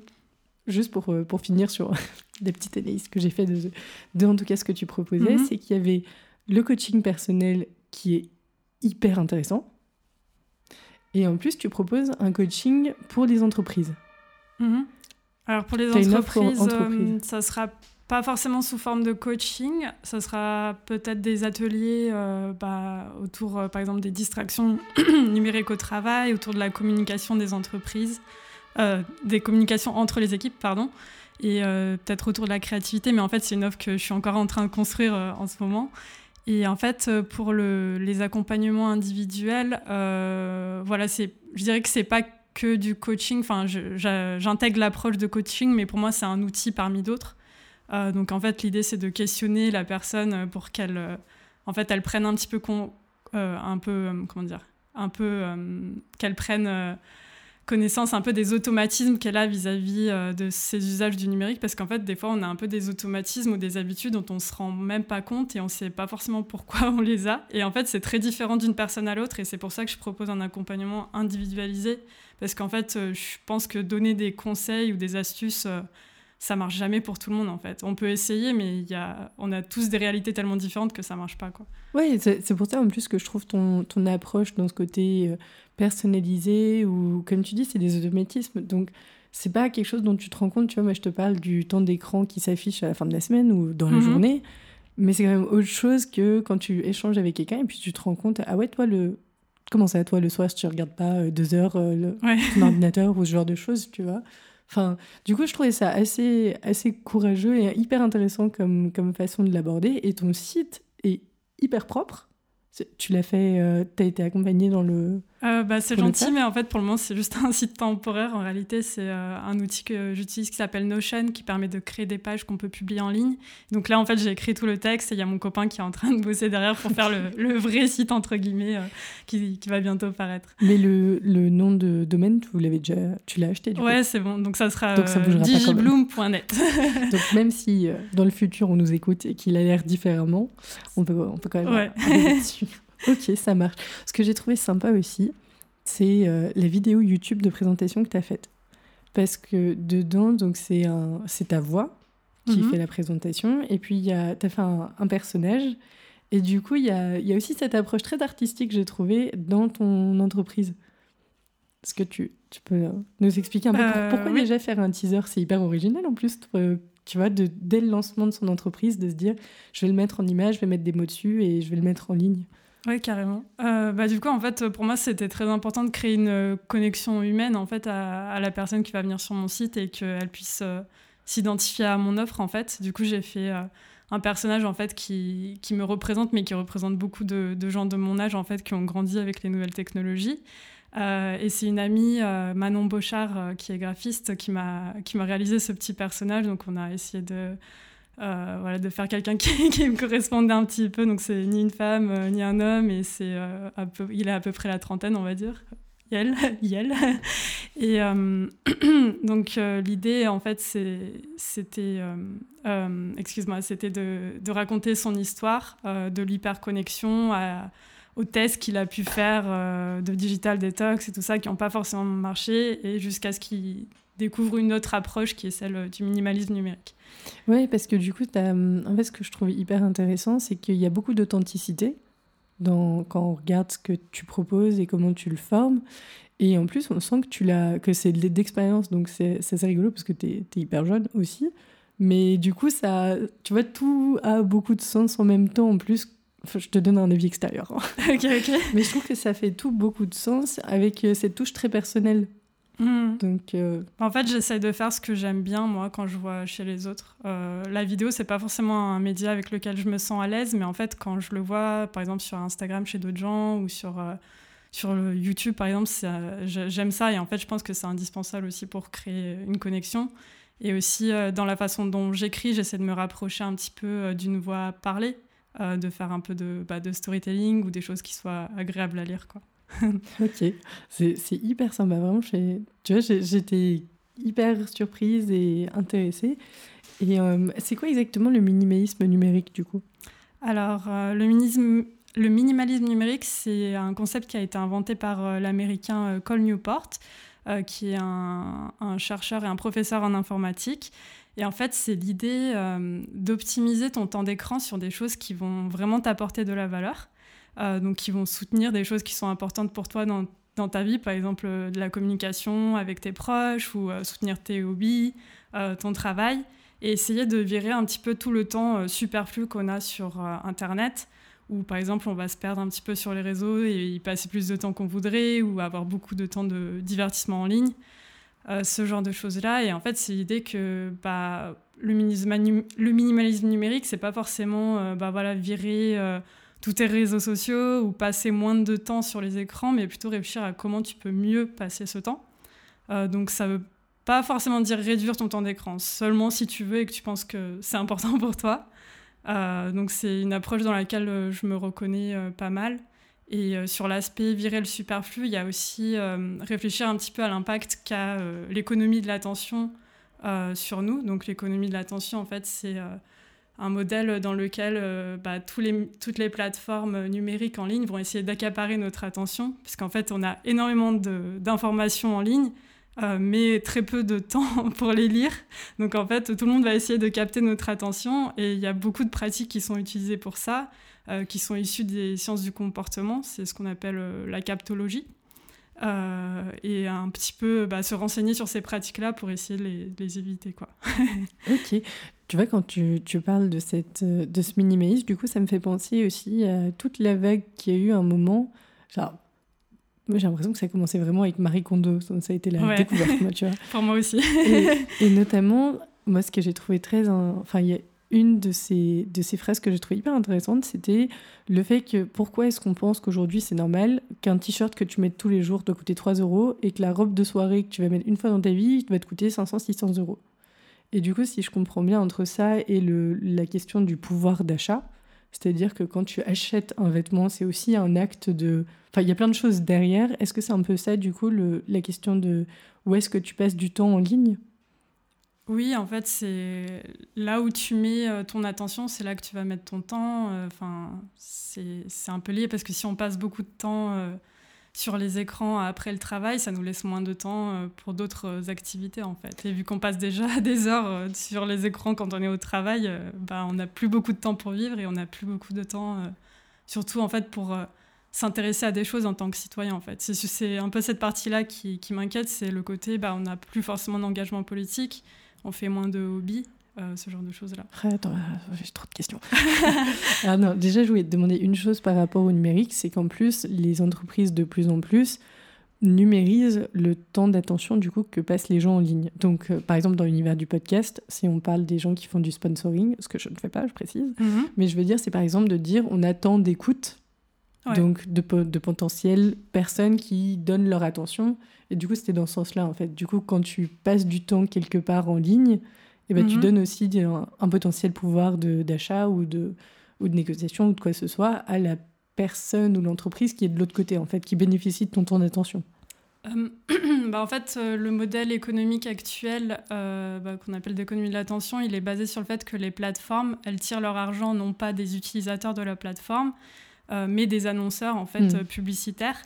juste pour, euh, pour finir sur (laughs) des petites analyses que j'ai fait de, de, en tout cas, ce que tu proposais, mm-hmm. c'est qu'il y avait le coaching personnel qui est hyper intéressant. Et en plus, tu proposes un coaching pour les entreprises. Mhm. Alors pour les entreprises, euh, ça sera pas forcément sous forme de coaching, ça sera peut-être des ateliers euh, bah, autour, euh, par exemple, des distractions (clears throat) numériques au travail, autour de la communication des entreprises, des communications entre les équipes, pardon, et peut-être autour de la créativité. Mais en fait, c'est une offre que je suis encore en train de construire en ce moment. Et en fait, euh, pour le, les accompagnements individuels, euh, voilà, c'est, je dirais que c'est pas que du coaching. Enfin, j'intègre l'approche de coaching, mais pour moi, c'est un outil parmi d'autres. Euh, donc, en fait, l'idée, c'est de questionner la personne pour qu'elle, en fait, elle prenne un petit peu, un peu, comment dire, un peu, qu'elle prenne connaissance un peu des automatismes qu'elle a vis-à-vis euh, de ses usages du numérique, parce qu'en fait, des fois, on a un peu des automatismes ou des habitudes dont on se rend même pas compte et on sait pas forcément pourquoi (laughs) on les a. Et en fait, c'est très différent d'une personne à l'autre, et c'est pour ça que je propose un accompagnement individualisé, parce qu'en fait, euh, je pense que donner des conseils ou des astuces euh, ça marche jamais pour tout le monde en fait. On peut essayer, mais y a, on a tous des réalités tellement différentes que ça marche pas. Quoi. Oui, c'est pour ça en plus que je trouve ton, ton approche dans ce côté euh, personnalisé, ou comme tu dis, c'est des automatismes. Donc c'est pas quelque chose dont tu te rends compte. Tu vois, moi, je te parle du temps d'écran qui s'affiche à la fin de la semaine ou dans la Mhm. journée. Mais c'est quand même autre chose que quand tu échanges avec quelqu'un et puis tu te rends compte, ah ouais, toi, le... comment ça, toi, le soir, si tu regardes pas euh, deux heures euh, le... Ouais. ton ordinateur ou ce genre de choses, tu vois. Enfin, du coup, je trouvais ça assez, assez courageux et hyper intéressant comme, comme façon de l'aborder. Et ton site est hyper propre. Tu l'as fait, tu as été accompagné dans le. Euh, bah, c'est gentil, mais en fait, pour le moment, c'est juste (laughs) un site temporaire. En réalité, c'est euh, un outil que j'utilise qui s'appelle Notion, qui permet de créer des pages qu'on peut publier en ligne. Donc là, en fait, j'ai écrit tout le texte et il y a mon copain qui est en train de bosser derrière pour faire le, (laughs) le vrai site, entre guillemets, euh, qui, qui va bientôt paraître. Mais le, le nom de domaine, tu l'avais déjà, tu l'as acheté du Ouais, c'est bon. Donc ça sera digibloom.net. (laughs) Donc même si dans le futur on nous écoute et qu'il a l'air différemment, on peut, on peut quand même Ouais. aller là-dessus. Ok, ça marche. Ce que j'ai trouvé sympa aussi, c'est euh, la vidéo YouTube de présentation que tu as faite. Parce que dedans, donc c'est un, ta voix qui Mhm. fait la présentation, et puis tu as fait un, un personnage. Et du coup, il y a, il y a aussi cette approche très artistique, j'ai trouvé, dans ton entreprise. Est-ce que tu, tu peux nous expliquer un peu Euh, pourquoi oui. déjà faire un teaser C'est hyper original en plus, tu vois, de, dès le lancement de son entreprise, de se dire je vais le mettre en image, je vais mettre des mots dessus et je vais le mettre en ligne. Oui, carrément. Euh, bah, du coup, en fait, pour moi, c'était très important de créer une euh, connexion humaine en fait, à, la personne qui va venir sur mon site et qu'elle puisse euh, s'identifier à mon offre. En fait. Du coup, j'ai fait un personnage en fait, qui, qui me représente, mais qui représente beaucoup de, gens de mon âge en fait, qui ont grandi avec les nouvelles technologies. Et c'est une amie, Manon Bochard, qui est graphiste, qui m'a réalisé ce petit personnage. Donc, on a essayé de, euh, voilà, de faire quelqu'un (laughs) qui, me correspondait un petit peu. Donc, c'est ni une femme, euh, ni un homme, et c'est euh, il a à peu près la trentaine, on va dire. Yel, (laughs) Yel. (laughs) Et (clears throat) donc, l'idée, en fait, c'était, de, raconter son histoire, de l'hyperconnexion aux tests qu'il a pu faire de digital detox et tout ça, qui n'ont pas forcément marché, et jusqu'à ce qu'il découvre une autre approche qui est celle du minimalisme numérique. Oui, parce que du coup, en fait, ce que je trouve hyper intéressant, c'est qu'il y a beaucoup d'authenticité dans, quand on regarde ce que tu proposes et comment tu le formes. Et en plus, on sent que, tu l'as, que c'est de d'expérience, donc c'est c'est assez rigolo parce que tu es, hyper jeune aussi. Mais du coup, ça, tu vois, tout a beaucoup de sens en même temps. En plus, Enfin, je te donne un avis extérieur. hein. ok, ok. (laughs) Mais je trouve que ça fait tout beaucoup de sens avec euh, cette touche très personnelle. Donc, euh, En fait, j'essaie de faire ce que j'aime bien, moi, quand je vois chez les autres. Euh, la vidéo, c'est pas forcément un média avec lequel je me sens à l'aise, mais en fait, quand je le vois, par exemple, sur Instagram chez d'autres gens ou sur, euh, sur le YouTube, par exemple, j'aime ça. Et en fait, je pense que c'est indispensable aussi pour créer une connexion. Et aussi, dans la façon dont j'écris, j'essaie de me rapprocher un petit peu d'une voix parlée, de faire un peu de, bah, de storytelling ou des choses qui soient agréables à lire, quoi. (laughs) ok, c'est hyper sympa. Vraiment, tu vois, j'étais hyper surprise et intéressée. Et euh, c'est quoi exactement le minimalisme numérique du coup? Alors, euh, le, minisme- le minimalisme numérique, c'est un concept qui a été inventé par euh, l'américain Cole Newport, qui est un, un chercheur et un professeur en informatique. Et en fait, c'est l'idée d'optimiser ton temps d'écran sur des choses qui vont vraiment t'apporter de la valeur, euh, donc qui vont soutenir des choses qui sont importantes pour toi dans, ta vie, par exemple euh, de la communication avec tes proches ou euh, soutenir tes hobbies, ton travail et essayer de virer un petit peu tout le temps superflu qu'on a sur Internet, où par exemple on va se perdre un petit peu sur les réseaux et y passer plus de temps qu'on voudrait, ou avoir beaucoup de temps de divertissement en ligne, ce genre de choses-là. Et en fait, c'est l'idée que bah, le, minimalisme, numérique, c'est pas forcément euh, bah, voilà, virer tous tes réseaux sociaux ou passer moins de temps sur les écrans, mais plutôt réfléchir à comment tu peux mieux passer ce temps. Euh, donc ça veut pas forcément dire réduire ton temps d'écran, seulement si tu veux et que tu penses que c'est important pour toi. Euh, donc c'est une approche dans laquelle euh, je me reconnais pas mal. Et sur l'aspect virer le superflu, il y a aussi réfléchir un petit peu à l'impact qu'a l'économie de l'attention sur nous. Donc l'économie de l'attention, en fait, c'est un modèle dans lequel euh, bah, toutes les plateformes numériques en ligne vont essayer d'accaparer notre attention, puisqu'en fait, on a énormément d'informations en ligne, euh, mais très peu de (laughs) temps pour les lire. Donc en fait, tout le monde va essayer de capter notre attention et il y a beaucoup de pratiques qui sont utilisées pour ça, euh, qui sont issues des sciences du comportement, c'est ce qu'on appelle la captologie. et un petit peu bah, se renseigner sur ces pratiques-là pour essayer de les, les éviter. Quoi. (laughs) ok. Tu vois, quand tu, tu, parles de, cette, de ce minimalisme, du coup, ça me fait penser aussi à toute la vague qui a eu un moment. Genre, moi, j'ai l'impression que ça a commencé vraiment avec Marie Kondo. Ça a été la découverte, moi, tu vois. (laughs) Pour moi aussi. (laughs) et, notamment, moi, ce que j'ai trouvé très. Enfin, il y a une de ces, de ces phrases que j'ai trouvé hyper intéressante, c'était le fait que pourquoi est-ce qu'on pense qu'aujourd'hui c'est normal qu'un t-shirt que tu mets tous les jours doit coûter 3 euros et que la robe de soirée que tu vas mettre une fois dans ta vie va te coûter 500-600 euros? Et du coup, si je comprends bien entre ça et le, la question du pouvoir d'achat, c'est-à-dire que quand tu achètes un vêtement, c'est aussi un acte de... Enfin, il y a plein de choses derrière. Est-ce que c'est un peu ça, du coup, le, la question de où est-ce que tu passes du temps en ligne? Oui, en fait, c'est là où tu mets euh, ton attention, c'est là que tu vas mettre ton temps. Euh, enfin, c'est un peu lié parce que si on passe beaucoup de temps... Sur les écrans après le travail, ça nous laisse moins de temps euh, pour d'autres euh, activités en fait. Et vu qu'on passe déjà (laughs) des heures euh, sur les écrans quand on est au travail, bah, on n'a plus beaucoup de temps pour vivre et on n'a plus beaucoup de temps, surtout en fait pour s'intéresser à des choses en tant que citoyen en fait. C'est un peu cette partie-là qui, qui m'inquiète, c'est le côté, bah, on n'a plus forcément d'engagement politique, on fait moins de hobbies euh, ce genre de choses-là. Attends, euh, j'ai trop de questions. (laughs) ah non, déjà, je voulais te demander une chose par rapport au numérique, c'est qu'en plus, les entreprises de plus en plus numérisent le temps d'attention du coup que passent les gens en ligne. Donc, euh, par exemple, dans l'univers du podcast, si on parle des gens qui font du sponsoring, ce que je ne fais pas, je précise, mhm. mais je veux dire, c'est par exemple de dire on attend d'écoute, donc de, de potentielles personnes qui donnent leur attention. Et du coup, c'était dans ce sens-là, en fait. Du coup, quand tu passes du temps quelque part en ligne, et ben, tu mhm. donnes aussi un, potentiel pouvoir d'achat ou de, ou de négociation ou de quoi que ce soit à la personne ou l'entreprise qui est de l'autre côté, en fait, qui bénéficie de ton temps d'attention. Euh, (clears throat) bah en fait, euh, le modèle économique actuel euh, bah, qu'on appelle d'économie de l'attention, il est basé sur le fait que les plateformes, elles tirent leur argent non pas des utilisateurs de la plateforme, mais des annonceurs en fait mm. publicitaires.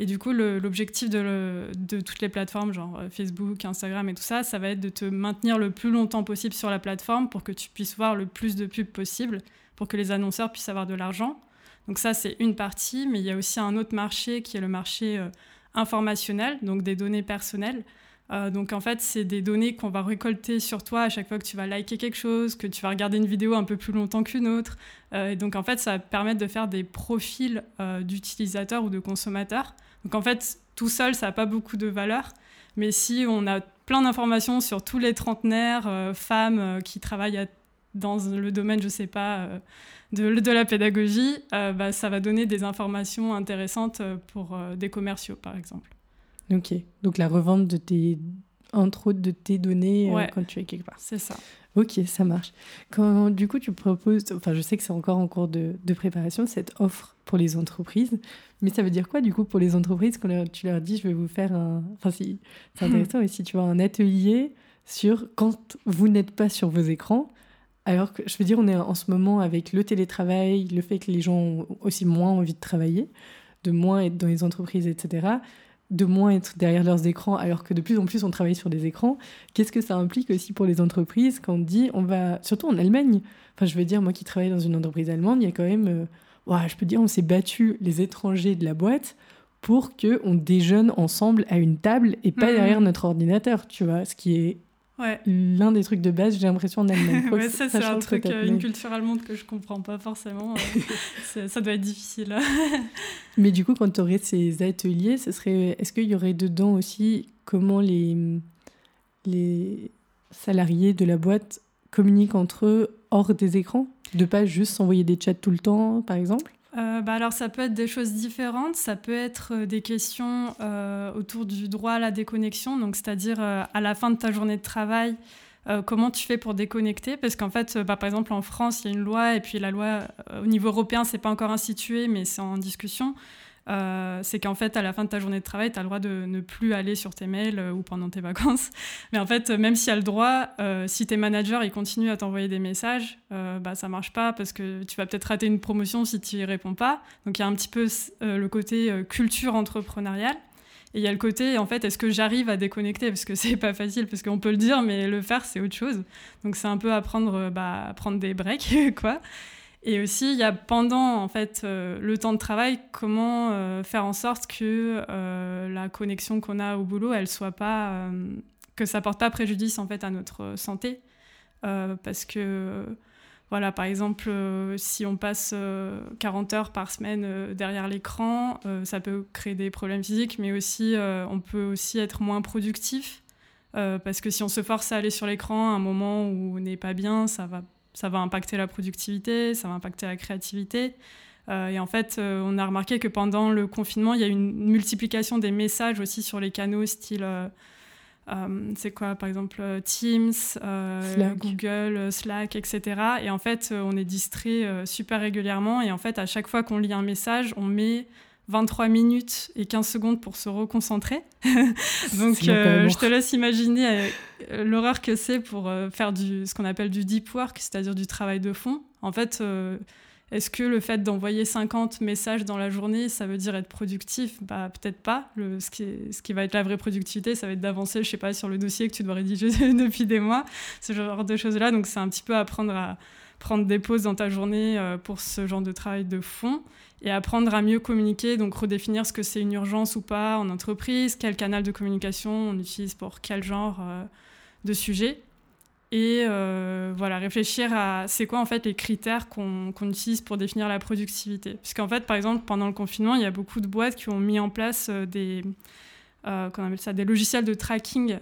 Et du coup, l'objectif de, toutes les plateformes, genre euh, Facebook, Instagram et tout ça, ça va être de te maintenir le plus longtemps possible sur la plateforme pour que tu puisses voir le plus de pubs possible, pour que les annonceurs puissent avoir de l'argent. Donc ça, c'est une partie, mais il y a aussi un autre marché qui est le marché euh, informationnel, donc des données personnelles. Euh, donc en fait, c'est des données qu'on va récolter sur toi à chaque fois que tu vas liker quelque chose, que tu vas regarder une vidéo un peu plus longtemps qu'une autre. Et donc en fait, ça va permettre de faire des profils d'utilisateurs ou de consommateurs. Donc en fait, tout seul, ça n'a pas beaucoup de valeur. Mais si on a plein d'informations sur tous les trentenaires, femmes qui travaillent dans le domaine, je sais pas, de, de, la pédagogie, bah, ça va donner des informations intéressantes pour des commerciaux, par exemple. Ok, donc la revente de tes, entre autres de tes données euh, quand tu es quelque part. C'est ça. Ok, ça marche. Quand du coup tu proposes, enfin je sais que c'est encore en cours de, de, préparation, cette offre pour les entreprises, mais ça veut dire quoi du coup pour les entreprises quand tu leur dis je vais vous faire un... Enfin si, c'est intéressant aussi, tu vois, un atelier sur quand vous n'êtes pas sur vos écrans, alors que je veux dire on est en ce moment avec le télétravail, le fait que les gens ont aussi moins envie de travailler, de moins être dans les entreprises, etc de moins être derrière leurs écrans alors que de plus en plus on travaille sur des écrans, qu'est-ce que ça implique aussi pour les entreprises quand on dit on va, surtout en Allemagne, enfin je veux dire moi qui travaille dans une entreprise allemande, il y a quand même, euh, je peux dire on s'est battu les étrangers de la boîte pour que on déjeune ensemble à une table et pas mm-hmm. derrière notre ordinateur, tu vois, ce qui est Ouais. L'un des trucs de base, j'ai l'impression en Allemagne. (laughs) ouais, ça, c'est un truc, euh, une culture allemande que je comprends pas forcément. (laughs) Euh, ça doit être difficile. (laughs) Mais du coup, quand tu aurais ces ateliers, ce serait, est-ce qu'il y aurait dedans aussi comment les, les salariés de la boîte communiquent entre eux hors des écrans? De pas juste s'envoyer des chats tout le temps, par exemple? Euh, bah alors ça peut être des choses différentes, ça peut être euh, des questions euh, autour du droit à la déconnexion, donc c'est-à-dire à la fin de ta journée de travail, comment tu fais pour déconnecter? Parce qu'en fait, bah, par exemple en France, il y a une loi et puis la loi au niveau européen, c'est pas encore institué, mais c'est en discussion. Euh, c'est qu'en fait, à la fin de ta journée de travail, tu as le droit de ne plus aller sur tes mails euh, ou pendant tes vacances. (laughs) Mais en fait, même s'il y a le droit, euh, si tes managers continuent à t'envoyer des messages, bah, ça marche pas parce que tu vas peut-être rater une promotion si tu y réponds pas. Donc il y a un petit peu le côté culture entrepreneuriale. Et il y a le côté, en fait, est-ce que j'arrive à déconnecter? Parce que (laughs) c'est pas facile, parce qu'on peut le dire, mais le faire, c'est autre chose. Donc c'est un peu apprendre, bah, à prendre des breaks, (laughs) quoi. Et aussi, il y a pendant en fait le temps de travail, comment faire en sorte que la connexion qu'on a au boulot, elle soit pas, que ça porte pas préjudice en fait à notre santé, parce que voilà, par exemple, euh, si on passe 40 euh, heures par semaine euh, derrière l'écran, ça peut créer des problèmes physiques, mais aussi on peut aussi être moins productif. parce que si on se force à aller sur l'écran à un moment où on n'est pas bien, ça va, ça va impacter la productivité, ça va impacter la créativité. et en fait, on a remarqué que pendant le confinement, il y a une multiplication des messages aussi sur les canaux, style euh, c'est quoi, par exemple, euh, Teams, euh, Google, Slack, etc. Et en fait, on est distrait super régulièrement. Et en fait, à chaque fois qu'on lit un message, on met 23 minutes et 15 secondes pour se reconcentrer. (laughs) Donc, je te laisse imaginer l'horreur que c'est pour faire du, ce qu'on appelle du deep work, c'est-à-dire du travail de fond. En fait, est-ce que le fait d'envoyer 50 messages dans la journée, ça veut dire être productif? Bah peut-être pas. Le, ce, qui ce, qui va être la vraie productivité, ça va être d'avancer, je sais pas, sur le dossier que tu dois rédiger (laughs) depuis des mois, ce genre de choses-là. Donc c'est un petit peu apprendre à prendre des pauses dans ta journée euh, pour ce genre de travail de fond et apprendre à mieux communiquer, donc redéfinir ce que c'est une urgence ou pas en entreprise, quel canal de communication on utilise pour quel genre euh, de sujet et euh, voilà, réfléchir à c'est quoi en fait les critères qu'on utilise pour définir la productivité. Puisqu'en fait, par exemple, pendant le confinement, il y a beaucoup de boîtes qui ont mis en place euh, des, euh, appelle ça, des logiciels de tracking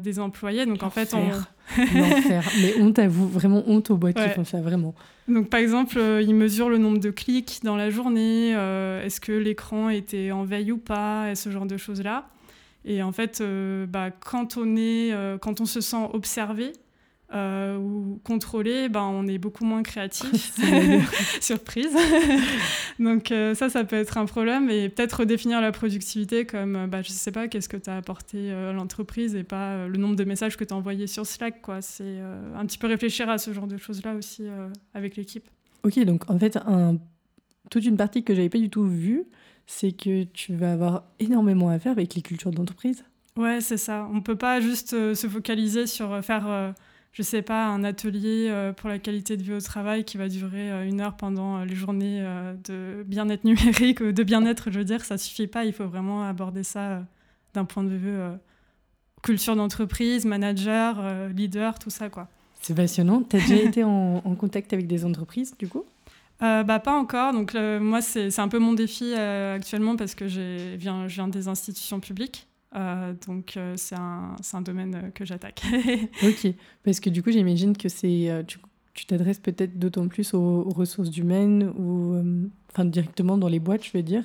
des employés. Donc en fait, on... (laughs) Mais honte à vous, vraiment honte aux boîtes qui font ça, vraiment. Donc par exemple, ils mesurent le nombre de clics dans la journée, est-ce que l'écran était en veille ou pas, et ce genre de choses-là. Et en fait, bah, quand, on est, quand on se sent observé, euh, ou contrôler, ben, on est beaucoup moins créatif. (laughs) (laughs) Surprise. (laughs) Donc euh, ça, ça peut être un problème. Et peut-être redéfinir la productivité comme, euh, bah, je sais pas, qu'est-ce que tu as apporté à l'entreprise et pas le nombre de messages que tu as envoyés sur Slack. Quoi. C'est un petit peu réfléchir à ce genre de choses-là aussi avec l'équipe. Ok, donc en fait, un... toute une partie que j'avais pas du tout vue, c'est que tu vas avoir énormément à faire avec les cultures d'entreprise. Ouais, c'est ça. On peut pas juste se focaliser sur faire je sais pas, un atelier euh, pour la qualité de vie au travail qui va durer euh, une heure pendant euh, les journées de bien-être (laughs) numérique, de bien-être, je veux dire, ça suffit pas. Il faut vraiment aborder ça d'un point de vue culture d'entreprise, manager, leader, tout ça, quoi. C'est passionnant. Tu as déjà (laughs) été en, contact avec des entreprises, du coup? Bah, pas encore. Donc, moi, c'est un peu mon défi actuellement parce que je viens, je viens des institutions publiques. Euh, donc euh, c'est un, un, domaine euh, que j'attaque. (laughs) ok, parce que du coup j'imagine que c'est tu t'adresses peut-être d'autant plus aux, ressources humaines ou enfin directement dans les boîtes, je veux dire,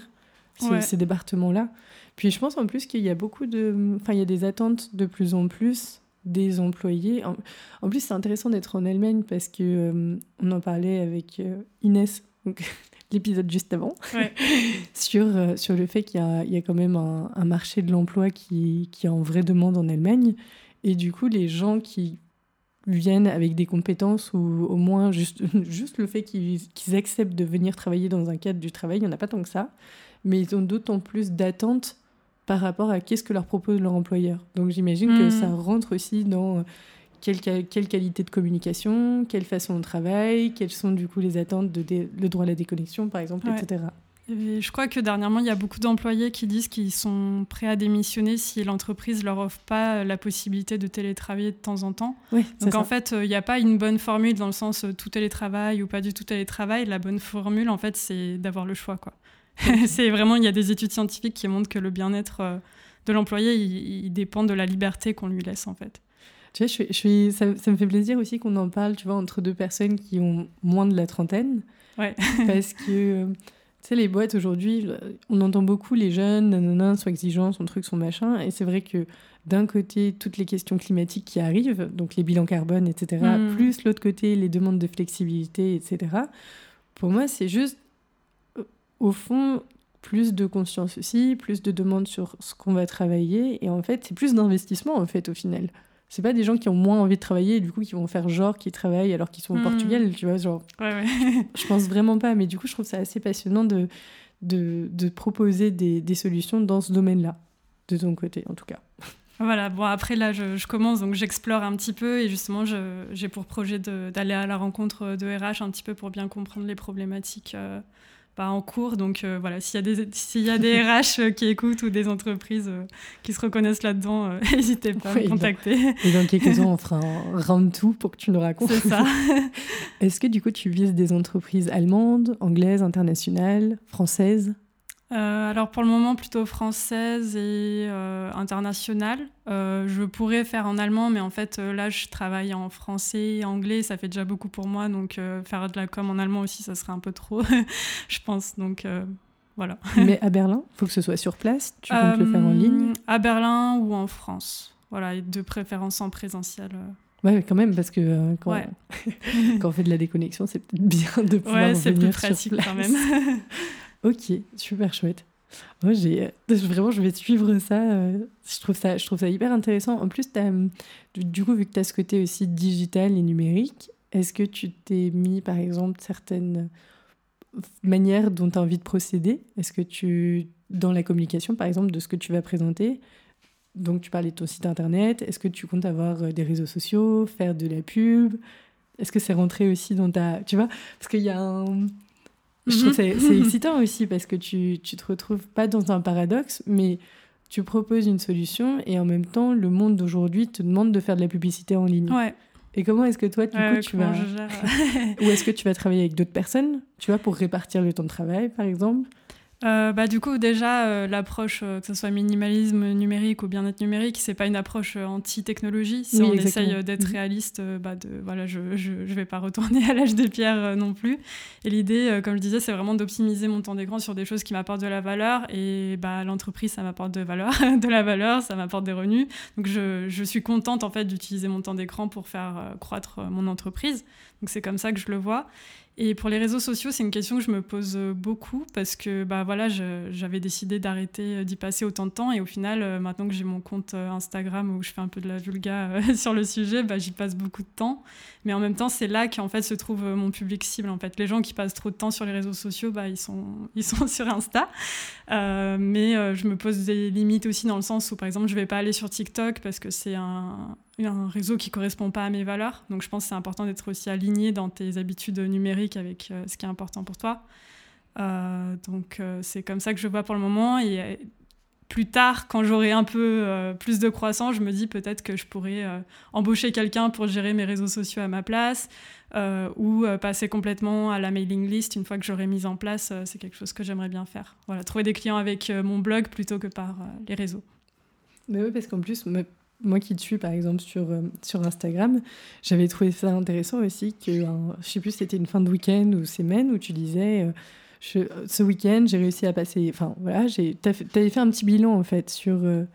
ces départements-là. Puis je pense en plus qu'il y a beaucoup de, enfin il y a des attentes de plus en plus des employés. En, plus c'est intéressant d'être en Allemagne parce que on en parlait avec Inès. Donc, l'épisode juste avant, (laughs) sur, euh, sur le fait qu'il y, y a, quand même un, un marché de l'emploi qui, qui est en vraie demande en Allemagne. Et du coup, les gens qui viennent avec des compétences ou au moins juste, (laughs) juste le fait qu'ils acceptent de venir travailler dans un cadre du travail, il n'y en a pas tant que ça, mais ils ont d'autant plus d'attentes par rapport à qu'est-ce que leur propose leur employeur. Donc j'imagine que hmm. ça rentre aussi dans quelle, quelle, qualité de communication, quelle façon de travail, quelles sont du coup les attentes de le droit à la déconnexion, par exemple, etc. je crois que dernièrement, il y a beaucoup d'employés qui disent qu'ils sont prêts à démissionner si l'entreprise leur offre pas la possibilité de télétravailler de temps en temps. Donc en fait, euh, il n'y a pas une bonne formule dans le sens euh, tout télétravail ou pas du tout télétravail. La bonne formule, en fait, c'est d'avoir le choix. quoi. (laughs) c'est vraiment, il y a des études scientifiques qui montrent que le bien-être euh, de l'employé, il, il, dépend de la liberté qu'on lui laisse, en fait. Tu vois, je suis, ça, me fait plaisir aussi qu'on en parle, tu vois, entre deux personnes qui ont moins de la trentaine. Ouais. (laughs) parce que, euh, tu sais, les boîtes aujourd'hui, on entend beaucoup les jeunes, nanana, sont exigeants, son truc, son machin. Et c'est vrai que d'un côté, toutes les questions climatiques qui arrivent, donc les bilans carbone, etc., mm. plus l'autre côté, les demandes de flexibilité, etc. Pour moi, c'est juste, euh, au fond, plus de conscience aussi, plus de demandes sur ce qu'on va travailler. Et en fait, c'est plus d'investissement, en fait, au final c'est pas des gens qui ont moins envie de travailler et du coup qui vont faire genre qu'ils travaillent alors qu'ils sont au hmm. Portugal, tu vois, genre. (laughs) je pense vraiment pas, mais du coup, je trouve ça assez passionnant de, de, de proposer des, des, solutions dans ce domaine-là, de ton côté en tout cas. Voilà, bon après là je, commence donc j'explore un petit peu et justement j'ai pour projet d'aller à la rencontre de RH un petit peu pour bien comprendre les problématiques euh, bah, en cours. Donc euh, voilà, s'il y, a des, y a des (laughs) RH qui écoutent ou des entreprises euh, qui se reconnaissent là-dedans, (laughs) n'hésitez pas à me contacter. et dans quelques temps on fera (laughs) un round tout pour que tu nous racontes. C'est ça. Est-ce que du coup tu vises des entreprises allemandes, anglaises, internationales, françaises? Euh, alors pour le moment plutôt française et euh, internationale. Euh, je pourrais faire en allemand, mais en fait là je travaille en français et anglais, ça fait déjà beaucoup pour moi, donc faire de la com en allemand aussi, ça serait un peu trop, (laughs) je pense. Donc voilà. (laughs) Mais à Berlin, faut que ce soit sur place. Tu comptes le faire en ligne? À Berlin ou en France. Voilà, et de préférence en présentiel. Ouais, quand même, parce que quand, (laughs) quand, on fait de la déconnexion, c'est peut-être bien de pouvoir ouais, c'est plus pratique quand même. Ok, super chouette. Moi, j'ai vraiment, je vais suivre ça. Euh, je trouve ça, je trouve ça hyper intéressant. En plus, du coup, vu que tu as ce côté aussi digital et numérique, est-ce que tu t'es mis, par exemple, certaines manières dont tu as envie de procéder? Est-ce que tu, dans la communication, par exemple, de ce que tu vas présenter, donc tu parlais de ton site internet, est-ce que tu comptes avoir euh, des réseaux sociaux, faire de la pub? Est-ce que c'est rentré aussi dans ta... Tu vois? Parce qu'il y a un je trouve que mhm. c'est excitant aussi parce que tu, tu te retrouves pas dans un paradoxe, mais tu proposes une solution et en même temps, le monde d'aujourd'hui te demande de faire de la publicité en ligne. Ouais. Et comment est-ce que toi, du coup, tu vas. (laughs) Ou est-ce que tu vas travailler avec d'autres personnes, tu vois, pour répartir le temps de travail, par exemple? Euh, bah, du coup, déjà, euh, l'approche, euh, que ce soit minimalisme numérique ou bien-être numérique, c'est pas une approche anti-technologie. Si on essaye d'être mhm. réaliste, bah, de, voilà, je ne je, vais pas retourner à l'âge des pierres non plus. Et l'idée, comme je disais, c'est vraiment d'optimiser mon temps d'écran sur des choses qui m'apportent de la valeur. Et bah, l'entreprise, ça m'apporte de, valeur, (laughs) de la valeur, ça m'apporte des revenus. Donc, je, je, suis contente en fait d'utiliser mon temps d'écran pour faire croître mon entreprise. Donc, c'est comme ça que je le vois. Et pour les réseaux sociaux, c'est une question que je me pose euh, beaucoup parce que bah, voilà, j'avais décidé d'arrêter euh, d'y passer autant de temps et au final, euh, maintenant que j'ai mon compte Instagram où je fais un peu de la vulga (laughs) sur le sujet, bah, j'y passe beaucoup de temps. Mais en même temps, c'est là qu'en fait se trouve mon public cible. En fait, les gens qui passent trop de temps sur les réseaux sociaux, bah, ils, sont, (laughs) ils sont sur Insta. mais je me pose des limites aussi dans le sens où, par exemple, je vais pas aller sur TikTok parce que c'est un, un réseau qui correspond pas à mes valeurs. Donc je pense que c'est important d'être aussi aligné dans tes habitudes numériques avec euh, ce qui est important pour toi. Euh, donc euh, c'est comme ça que je vois pour le moment. Et plus tard, quand j'aurai un peu plus de croissance, je me dis peut-être que je pourrais embaucher quelqu'un pour gérer mes réseaux sociaux à ma place ou passer complètement à la mailing list une fois que j'aurai mis en place. c'est quelque chose que j'aimerais bien faire. Voilà, trouver des clients avec mon blog plutôt que par les réseaux. Mais oui, parce qu'en plus, moi qui te suis par exemple sur, euh, sur Instagram, j'avais trouvé ça intéressant aussi que, je je sais plus si c'était une fin de week-end ou semaine où tu disais euh, je, ce week-end j'ai réussi à passer, enfin voilà, tu avais fait un petit bilan en fait sur... Euh,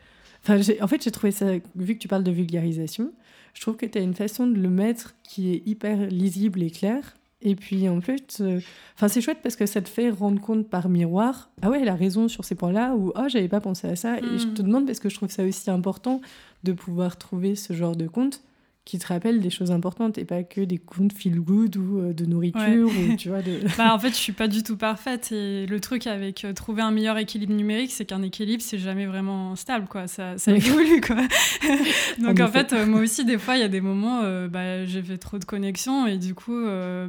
en fait j'ai trouvé ça, vu que tu parles de vulgarisation, je trouve que tu as une façon de le mettre qui est hyper lisible et claire et puis en fait, euh, enfin c'est chouette parce que ça te fait rendre compte par miroir, ah ouais, elle a raison sur ces points-là, ou ah, oh, j'avais pas pensé à ça. Et je te mm. demande parce que je trouve ça aussi important de pouvoir trouver ce genre de compte qui te rappellent des choses importantes et pas que des comptes feel good ou euh, de nourriture ou tu vois de... (laughs) bah, en fait je suis pas du tout parfaite et le truc avec euh, trouver un meilleur équilibre numérique c'est qu'un équilibre c'est jamais vraiment stable quoi. Ça, ça évolue quoi. (laughs) Donc en, fait euh, moi aussi des fois il y a des moments bah, j'ai fait trop de connexions et du coup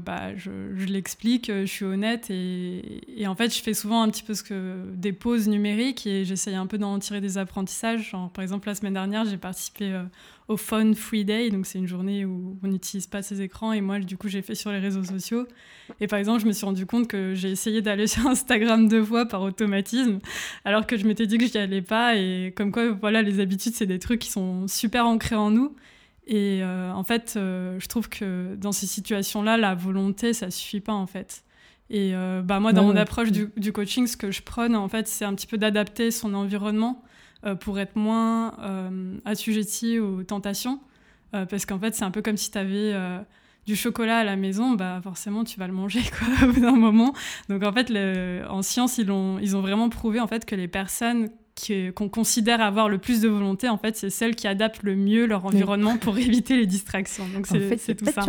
bah, je, je l'explique je suis honnête et, et, en fait je fais souvent un petit peu ce que des pauses numériques et j'essaye un peu d'en tirer des apprentissages. Genre, par exemple la semaine dernière j'ai participé au Phone Free Day, donc c'est une journée où on n'utilise pas ses écrans. Et moi, du coup, j'ai fait sur les réseaux sociaux. Et par exemple, je me suis rendu compte que j'ai essayé d'aller (laughs) sur Instagram deux fois par automatisme, alors que je m'étais dit que je n'y allais pas. Et comme quoi, voilà, les habitudes, c'est des trucs qui sont super ancrés en nous. Et euh, en fait, euh, je trouve que dans ces situations-là, la volonté, ça suffit pas en fait. Et euh, bah moi, dans mon approche du, du, coaching, ce que je prône, en fait, c'est un petit peu d'adapter son environnement pour être moins euh, assujetti aux tentations. Euh, parce qu'en fait, c'est un peu comme si tu avais du chocolat à la maison, bah forcément tu vas le manger quoi, (laughs) au bout d'un moment. Donc en fait, le, en science, ils ont, ils ont vraiment prouvé en fait que les personnes qu'on considère avoir le plus de volonté, en fait, c'est celles qui adaptent le mieux leur environnement pour (laughs) éviter les distractions. Donc c'est en fait, tout ça.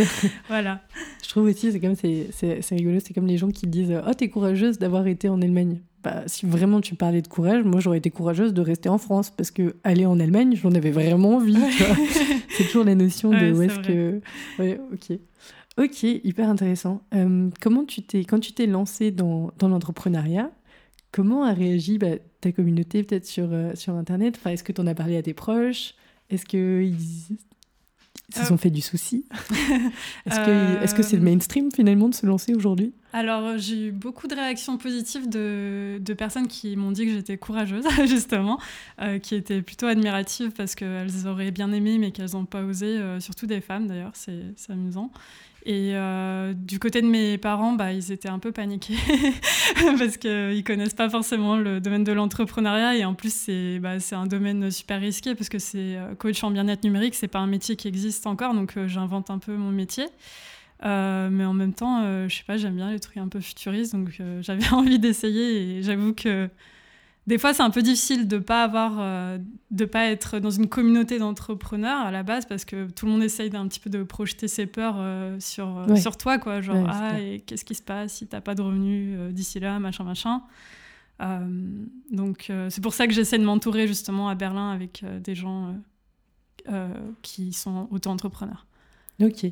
(laughs) voilà. Je trouve aussi, c'est comme c'est rigolo, c'est comme les gens qui disent Oh, t'es courageuse d'avoir été en Allemagne. Bah, si vraiment tu parlais de courage, moi j'aurais été courageuse de rester en France parce que aller en Allemagne, j'en avais vraiment envie. (laughs) c'est toujours la notion de où est-ce que. Ouais, ok. Ok, hyper intéressant. Euh, comment tu t'es, quand tu t'es lancé dans, dans l'entrepreneuriat, comment a réagi bah, ta communauté peut-être sur, euh, sur Internet? Enfin, Est-ce que tu en as parlé à tes proches? Est-ce qu'ils se sont fait du souci (laughs) Est-ce que c'est le mainstream finalement de se lancer aujourd'hui? Alors, j'ai eu beaucoup de réactions positives de, de personnes qui m'ont dit que j'étais courageuse, (laughs) justement, euh, qui étaient plutôt admiratives parce qu'elles auraient bien aimé, mais qu'elles n'ont pas osé, euh, surtout des femmes d'ailleurs, c'est amusant. Et euh, du côté de mes parents, bah, ils étaient un peu paniqués (laughs) parce qu'ils ne connaissent pas forcément le domaine de l'entrepreneuriat. Et en plus, c'est bah, un domaine super risqué parce que c'est coach en bien-être numérique, c'est pas un métier qui existe encore, donc j'invente un peu mon métier. Euh, mais en même temps, euh, je sais pas, j'aime bien les trucs un peu futuristes, donc euh, j'avais (laughs) envie d'essayer. Et j'avoue que des fois, c'est un peu difficile de pas avoir, de pas être dans une communauté d'entrepreneurs à la base, parce que tout le monde essaye d'un petit peu de projeter ses peurs sur, sur toi, quoi. Genre, ah, et qu'est-ce qui se passe si t'as pas de revenus d'ici là, machin, machin. donc, c'est pour ça que j'essaie de m'entourer justement à Berlin avec des gens qui sont auto-entrepreneurs. Ok.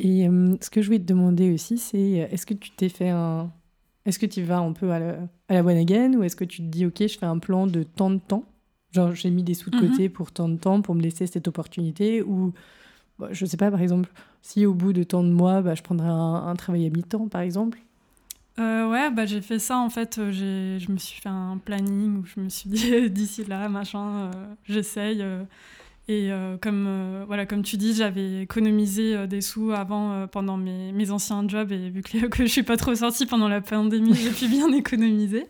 Et euh, ce que je voulais te demander aussi, c'est euh, est-ce que tu t'es fait un. Est-ce que tu vas un peu à la, à la one again ou est-ce que tu te dis, ok, je fais un plan de tant de temps? Genre, j'ai mis des sous de mhm. côté pour tant de temps pour me laisser cette opportunité ou, bah, je sais pas, par exemple, si au bout de tant de mois, bah, je prendrais un, travail à mi-temps, par exemple? Euh, ouais, bah, j'ai fait ça en fait. Je me suis fait un planning où je me suis dit (laughs) d'ici là, machin, j'essaye. Et euh, comme, euh, voilà, comme tu dis, j'avais économisé euh, des sous avant pendant mes, mes, anciens jobs et vu que, (laughs) que je ne suis pas trop sortie pendant la pandémie, (laughs) j'ai pu bien économiser.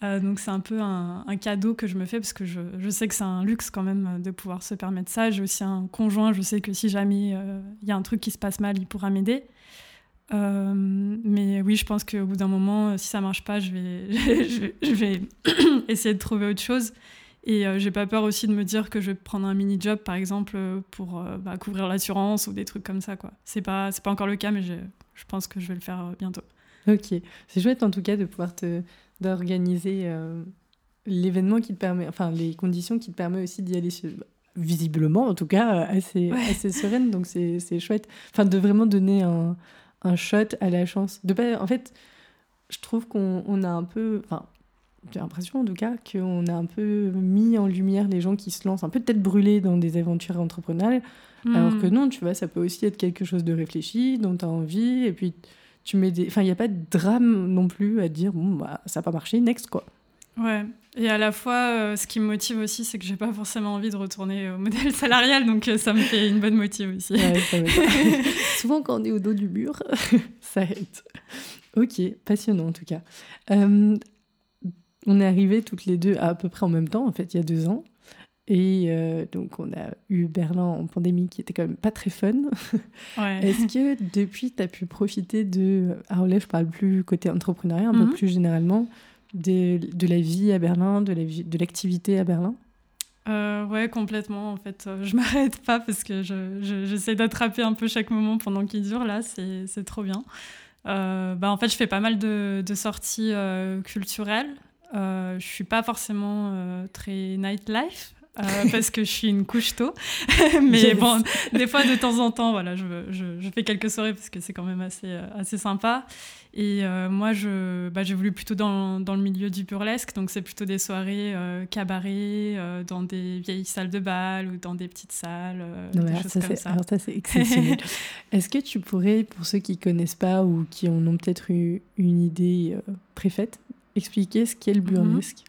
donc c'est un peu un, cadeau que je me fais parce que je, je sais que c'est un luxe quand même de pouvoir se permettre ça. J'ai aussi un conjoint, je sais que si jamais il y a un truc qui se passe mal, il pourra m'aider. mais oui, je pense qu'au bout d'un moment, si ça marche pas, je vais, (laughs) je vais, je vais (coughs) essayer de trouver autre chose. Et euh, j'ai pas peur aussi de me dire que je vais prendre un mini job par exemple euh, pour euh, bah, couvrir l'assurance ou des trucs comme ça quoi. C'est pas c'est pas encore le cas mais je, je pense que je vais le faire bientôt. Ok, c'est chouette en tout cas de pouvoir te d'organiser l'événement qui te permet, enfin les conditions qui te permettent aussi d'y aller visiblement en tout cas assez (laughs) assez sereine donc c'est chouette. Enfin de vraiment donner un, un shot à la chance. De pas en fait je trouve qu'on on a un peu enfin j'ai l'impression en tout cas qu'on a un peu mis en lumière les gens qui se lancent un peu tête brûlée dans des aventures entrepreneuriales, alors que hmm. non, tu vois, ça peut aussi être quelque chose de réfléchi, dont tu as envie, et puis tu mets des... Enfin, il n'y a pas de drame non plus à dire, bon, bah, ça n'a pas marché, next, quoi. Ouais, et à la fois, euh, ce qui me motive aussi, c'est que j'ai pas forcément envie de retourner au modèle (laughs) salarial, donc euh, ça me fait une bonne motive aussi. (laughs) Souvent, quand on est au dos du mur, (laughs) ça aide. Ok, passionnant en tout cas. Euh, on est arrivés toutes les deux à, peu près en même temps, en fait, il y a deux ans. Et euh, donc, on a eu Berlin en pandémie qui était quand même pas très fun. (laughs) (laughs) Est-ce que depuis, tu as pu profiter de. Alors là, je parle plus côté entrepreneuriat, un peu mhm. plus généralement, de, de, la vie à Berlin, de l'activité à Berlin? Euh, ouais, complètement. En fait, euh, je (laughs) m'arrête pas parce que j'essaie je, d'attraper un peu chaque moment pendant qu'il dure. Là, c'est trop bien. bah, en fait, je fais pas mal de, de sorties culturelles. Euh, je suis pas forcément euh, très nightlife. Euh, (laughs) parce que je suis une couche tôt. (laughs) Mais bon, des fois, de temps en temps, voilà, je, je, je fais quelques soirées parce que c'est quand même assez, euh, assez sympa. Et moi, je, bah, j'ai voulu plutôt dans, dans, le milieu du burlesque. Donc, c'est plutôt des soirées cabaret, dans des vieilles salles de bal ou dans des petites salles. des choses ça, comme ça. Alors, ça, c'est exceptionnel. (laughs) Est-ce que tu pourrais, pour ceux qui connaissent pas ou qui en ont peut-être eu une idée préfaite, expliquer ce qu'est le mhm. burlesque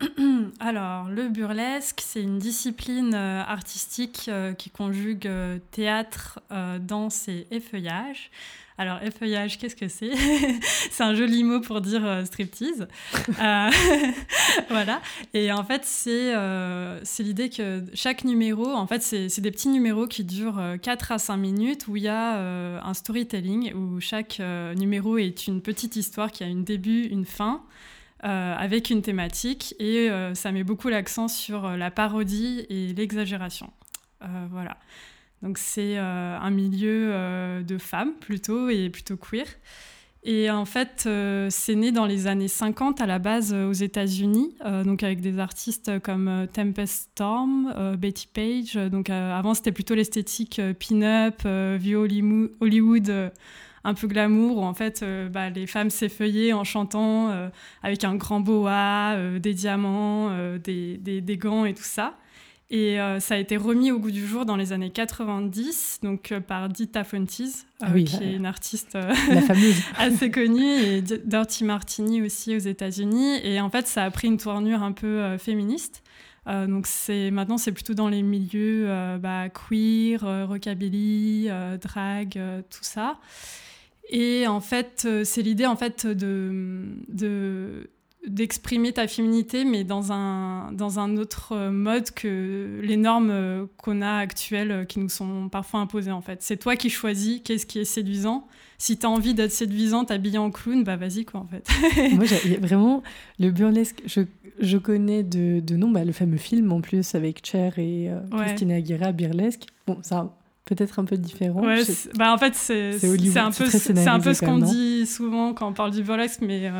(clears throat) Alors, le burlesque, c'est une discipline euh, artistique euh, qui conjugue euh, théâtre, danse et effeuillage. Alors, effeuillage, qu'est-ce que c'est (laughs) C'est un joli mot pour dire striptease. (laughs) (laughs) voilà. Et en fait, c'est l'idée que chaque numéro, en fait, c'est des petits numéros qui durent 4 à 5 minutes où il y a un storytelling, où chaque numéro est une petite histoire qui a un début, une fin. Euh, avec une thématique et euh, ça met beaucoup l'accent sur euh, la parodie et l'exagération. voilà. Donc c'est un milieu de femmes plutôt et plutôt queer. Et en fait, c'est né dans les années 50 à la base aux États-Unis, donc avec des artistes comme Tempest Storm, Betty Page. Donc avant, c'était plutôt l'esthétique pin-up, vieux Hollywood un peu glamour où en fait bah, les femmes s'effeuillaient en chantant avec un grand boa, des diamants, des, des, gants et tout ça. Et euh, ça a été remis au goût du jour dans les années 90, donc euh, par Dita Fontes, euh, ah qui est une artiste (laughs) assez connue, et Dirty Martini aussi aux États-Unis. Et en fait, ça a pris une tournure un peu féministe. donc c'est maintenant c'est plutôt dans les milieux bah, queer, rockabilly, drag, tout ça. Et en fait, c'est l'idée en fait de, de d'exprimer ta féminité, mais dans un, dans un autre mode que les normes euh, qu'on a actuelles euh, qui nous sont parfois imposées en fait. C'est toi qui choisis qu'est-ce qui est séduisant. Si tu as envie d'être séduisante habillée en clown, bah vas-y quoi en fait. (laughs) Moi vraiment le burlesque, je, je connais de, de nom, bah, le fameux film en plus avec Cher et euh, Christina Aguilera, burlesque. Bon, ça peut-être un peu différent. Ouais, bah en fait c'est un peu, c'est un peu ce qu'on dit souvent quand on parle du burlesque, mais...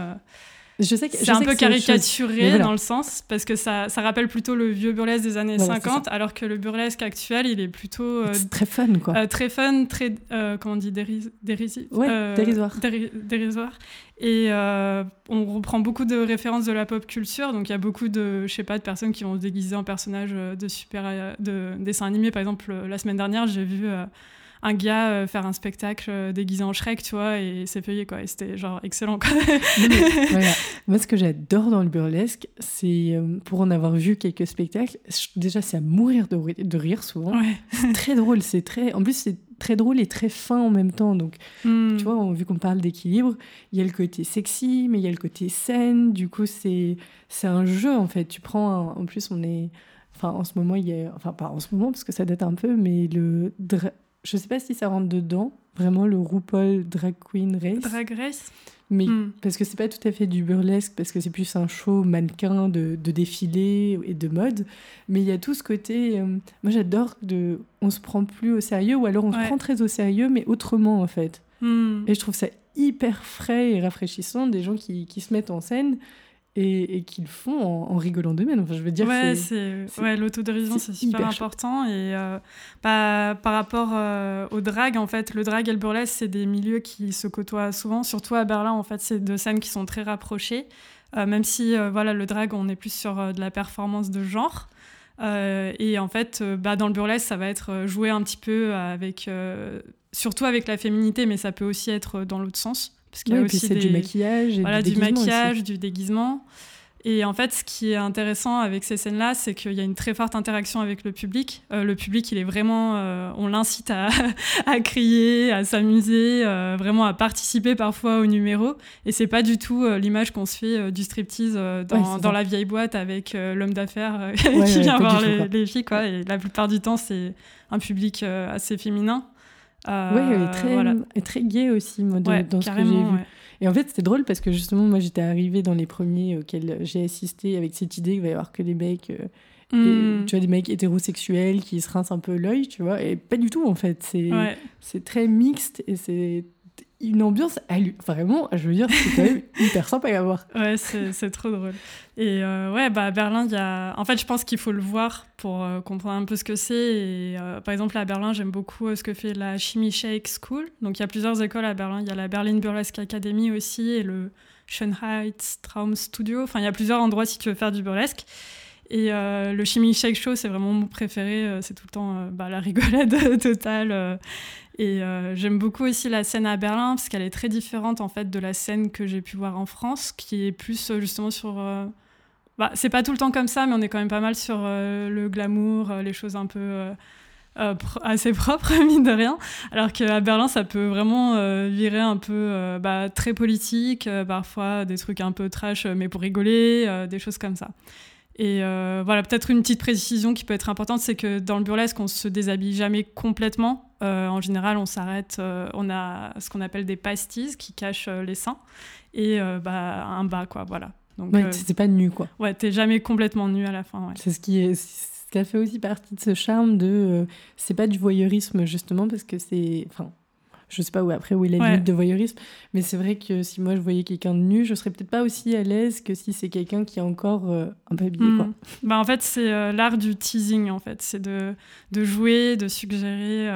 Je sais que c'est un peu caricaturé dans le sens parce que ça, ça, rappelle plutôt le vieux burlesque des années 50 alors que le burlesque actuel il est plutôt euh, très fun quoi. euh, très fun très euh, comment on dit déris ouais, dérisoire. dérisoire. Et on reprend beaucoup de références de la pop culture donc il y a beaucoup de je sais pas de personnes qui vont se déguiser en personnages de super de dessins animés. Par exemple la semaine dernière j'ai vu un gars euh, faire un spectacle euh, déguisé en Shrek, tu vois, et c'est payé, quoi. Et c'était genre excellent, quoi. (laughs) Moi, ce que j'adore dans le burlesque, c'est euh, pour en avoir vu quelques spectacles, déjà, c'est à mourir de, de rire souvent. C'est très drôle, c'est très. En plus, c'est très drôle et très fin en même temps. Donc, hmm. tu vois, vu qu'on parle d'équilibre, il y a le côté sexy, mais il y a le côté scène. Du coup, c'est c'est un jeu, en fait. Tu prends. En plus, on est. Enfin, en ce moment, il y a. Enfin, pas en ce moment, parce que ça date un peu, mais le je sais pas si ça rentre dedans, vraiment le RuPaul Drag Queen Race. Drag Race mais hmm. parce que c'est pas tout à fait du burlesque, parce que c'est plus un show mannequin de, de, défilé et de mode. Mais il y a tout ce côté. Euh, moi, j'adore de. On se prend plus au sérieux, ou alors on se prend très au sérieux, mais autrement, en fait. Hmm. Et je trouve ça hyper frais et rafraîchissant, des gens qui, qui se mettent en scène et, et qu'ils font en, rigolant d'eux-mêmes. Enfin, je veux dire, ouais, c'est ouais, l'autodérision, c'est super important. Et euh, par, par, rapport euh, au drag, en fait, le drag et le burlesque, c'est des milieux qui se côtoient souvent. Surtout à Berlin, en fait, c'est deux scènes qui sont très rapprochées. Euh, même si, voilà, le drag, on est plus sur de la performance de genre. et en fait, bah, dans le burlesque, ça va être joué un petit peu avec, surtout avec la féminité, mais ça peut aussi être dans l'autre sens. Parce qu'il y a aussi du maquillage, voilà, du, maquillage, du déguisement. Et en fait, ce qui est intéressant avec ces scènes-là, c'est qu'il y a une très forte interaction avec le public. Euh, le public, il est vraiment, euh, on l'incite à, (laughs) à, crier, à s'amuser, euh, vraiment à participer parfois au numéro. Et c'est pas du tout l'image qu'on se fait du striptease dans, dans la vieille boîte avec l'homme d'affaires (laughs) qui vient voir les, les, filles. Quoi. Et la plupart du temps, c'est un public assez féminin. Euh, oui, et très, voilà. très gay aussi, moi, dans ce que j'ai vu. Et en fait, c'était drôle parce que justement, moi, j'étais arrivée dans les premiers auxquels j'ai assisté avec cette idée qu'il va y avoir que des mecs. Euh, hmm. tu vois, des mecs hétérosexuels qui se rincent un peu l'œil, tu vois, et pas du tout en fait. C'est c'est très mixte et c'est une ambiance vraiment je veux dire c'est quand même (laughs) hyper sympa à voir. Ouais c'est trop drôle. Et euh, ouais bah à Berlin il y a en fait je pense qu'il faut le voir pour euh, comprendre un peu ce que c'est. Et euh, par exemple à Berlin j'aime beaucoup ce que fait la Chimie Shake School. Donc il y a plusieurs écoles à Berlin. Il y a la Berlin Burlesque Academy aussi et le Traum Studio. Enfin il y a plusieurs endroits si tu veux faire du burlesque et le Chimie Shake Show, c'est vraiment mon préféré. c'est tout le temps bah, la rigolade (laughs) totale. Et euh, j'aime beaucoup aussi la scène à Berlin parce qu'elle est très différente en fait de la scène que j'ai pu voir en France, qui est plus euh, justement sur. Euh, bah, c'est pas tout le temps comme ça, mais on est quand même pas mal sur le glamour, les choses un peu assez (laughs) propres mine de rien. Alors qu'à Berlin, ça peut vraiment virer un peu bah, très politique, parfois des trucs un peu trash, mais pour rigoler, des choses comme ça. Et voilà, peut-être une petite précision qui peut être importante, c'est que dans le burlesque, on se déshabille jamais complètement. Euh, en général, on s'arrête, euh, on a ce qu'on appelle des pastilles qui cachent euh, les seins et bah, un bas, quoi, voilà. Donc, ouais, pas nu, quoi. Ouais, t'es jamais complètement nu à la fin. C'est ce qui est, ce qui a fait aussi partie de ce charme de, c'est pas du voyeurisme justement parce que c'est, enfin, Je sais pas où après où est la limite de voyeurisme, mais c'est vrai que si moi je voyais quelqu'un de nu, je serais peut-être pas aussi à l'aise que si c'est quelqu'un qui est encore euh, un peu habillé. Quoi. Hmm. Bah, en fait, c'est euh, l'art du teasing, en fait. C'est de, de jouer, de suggérer.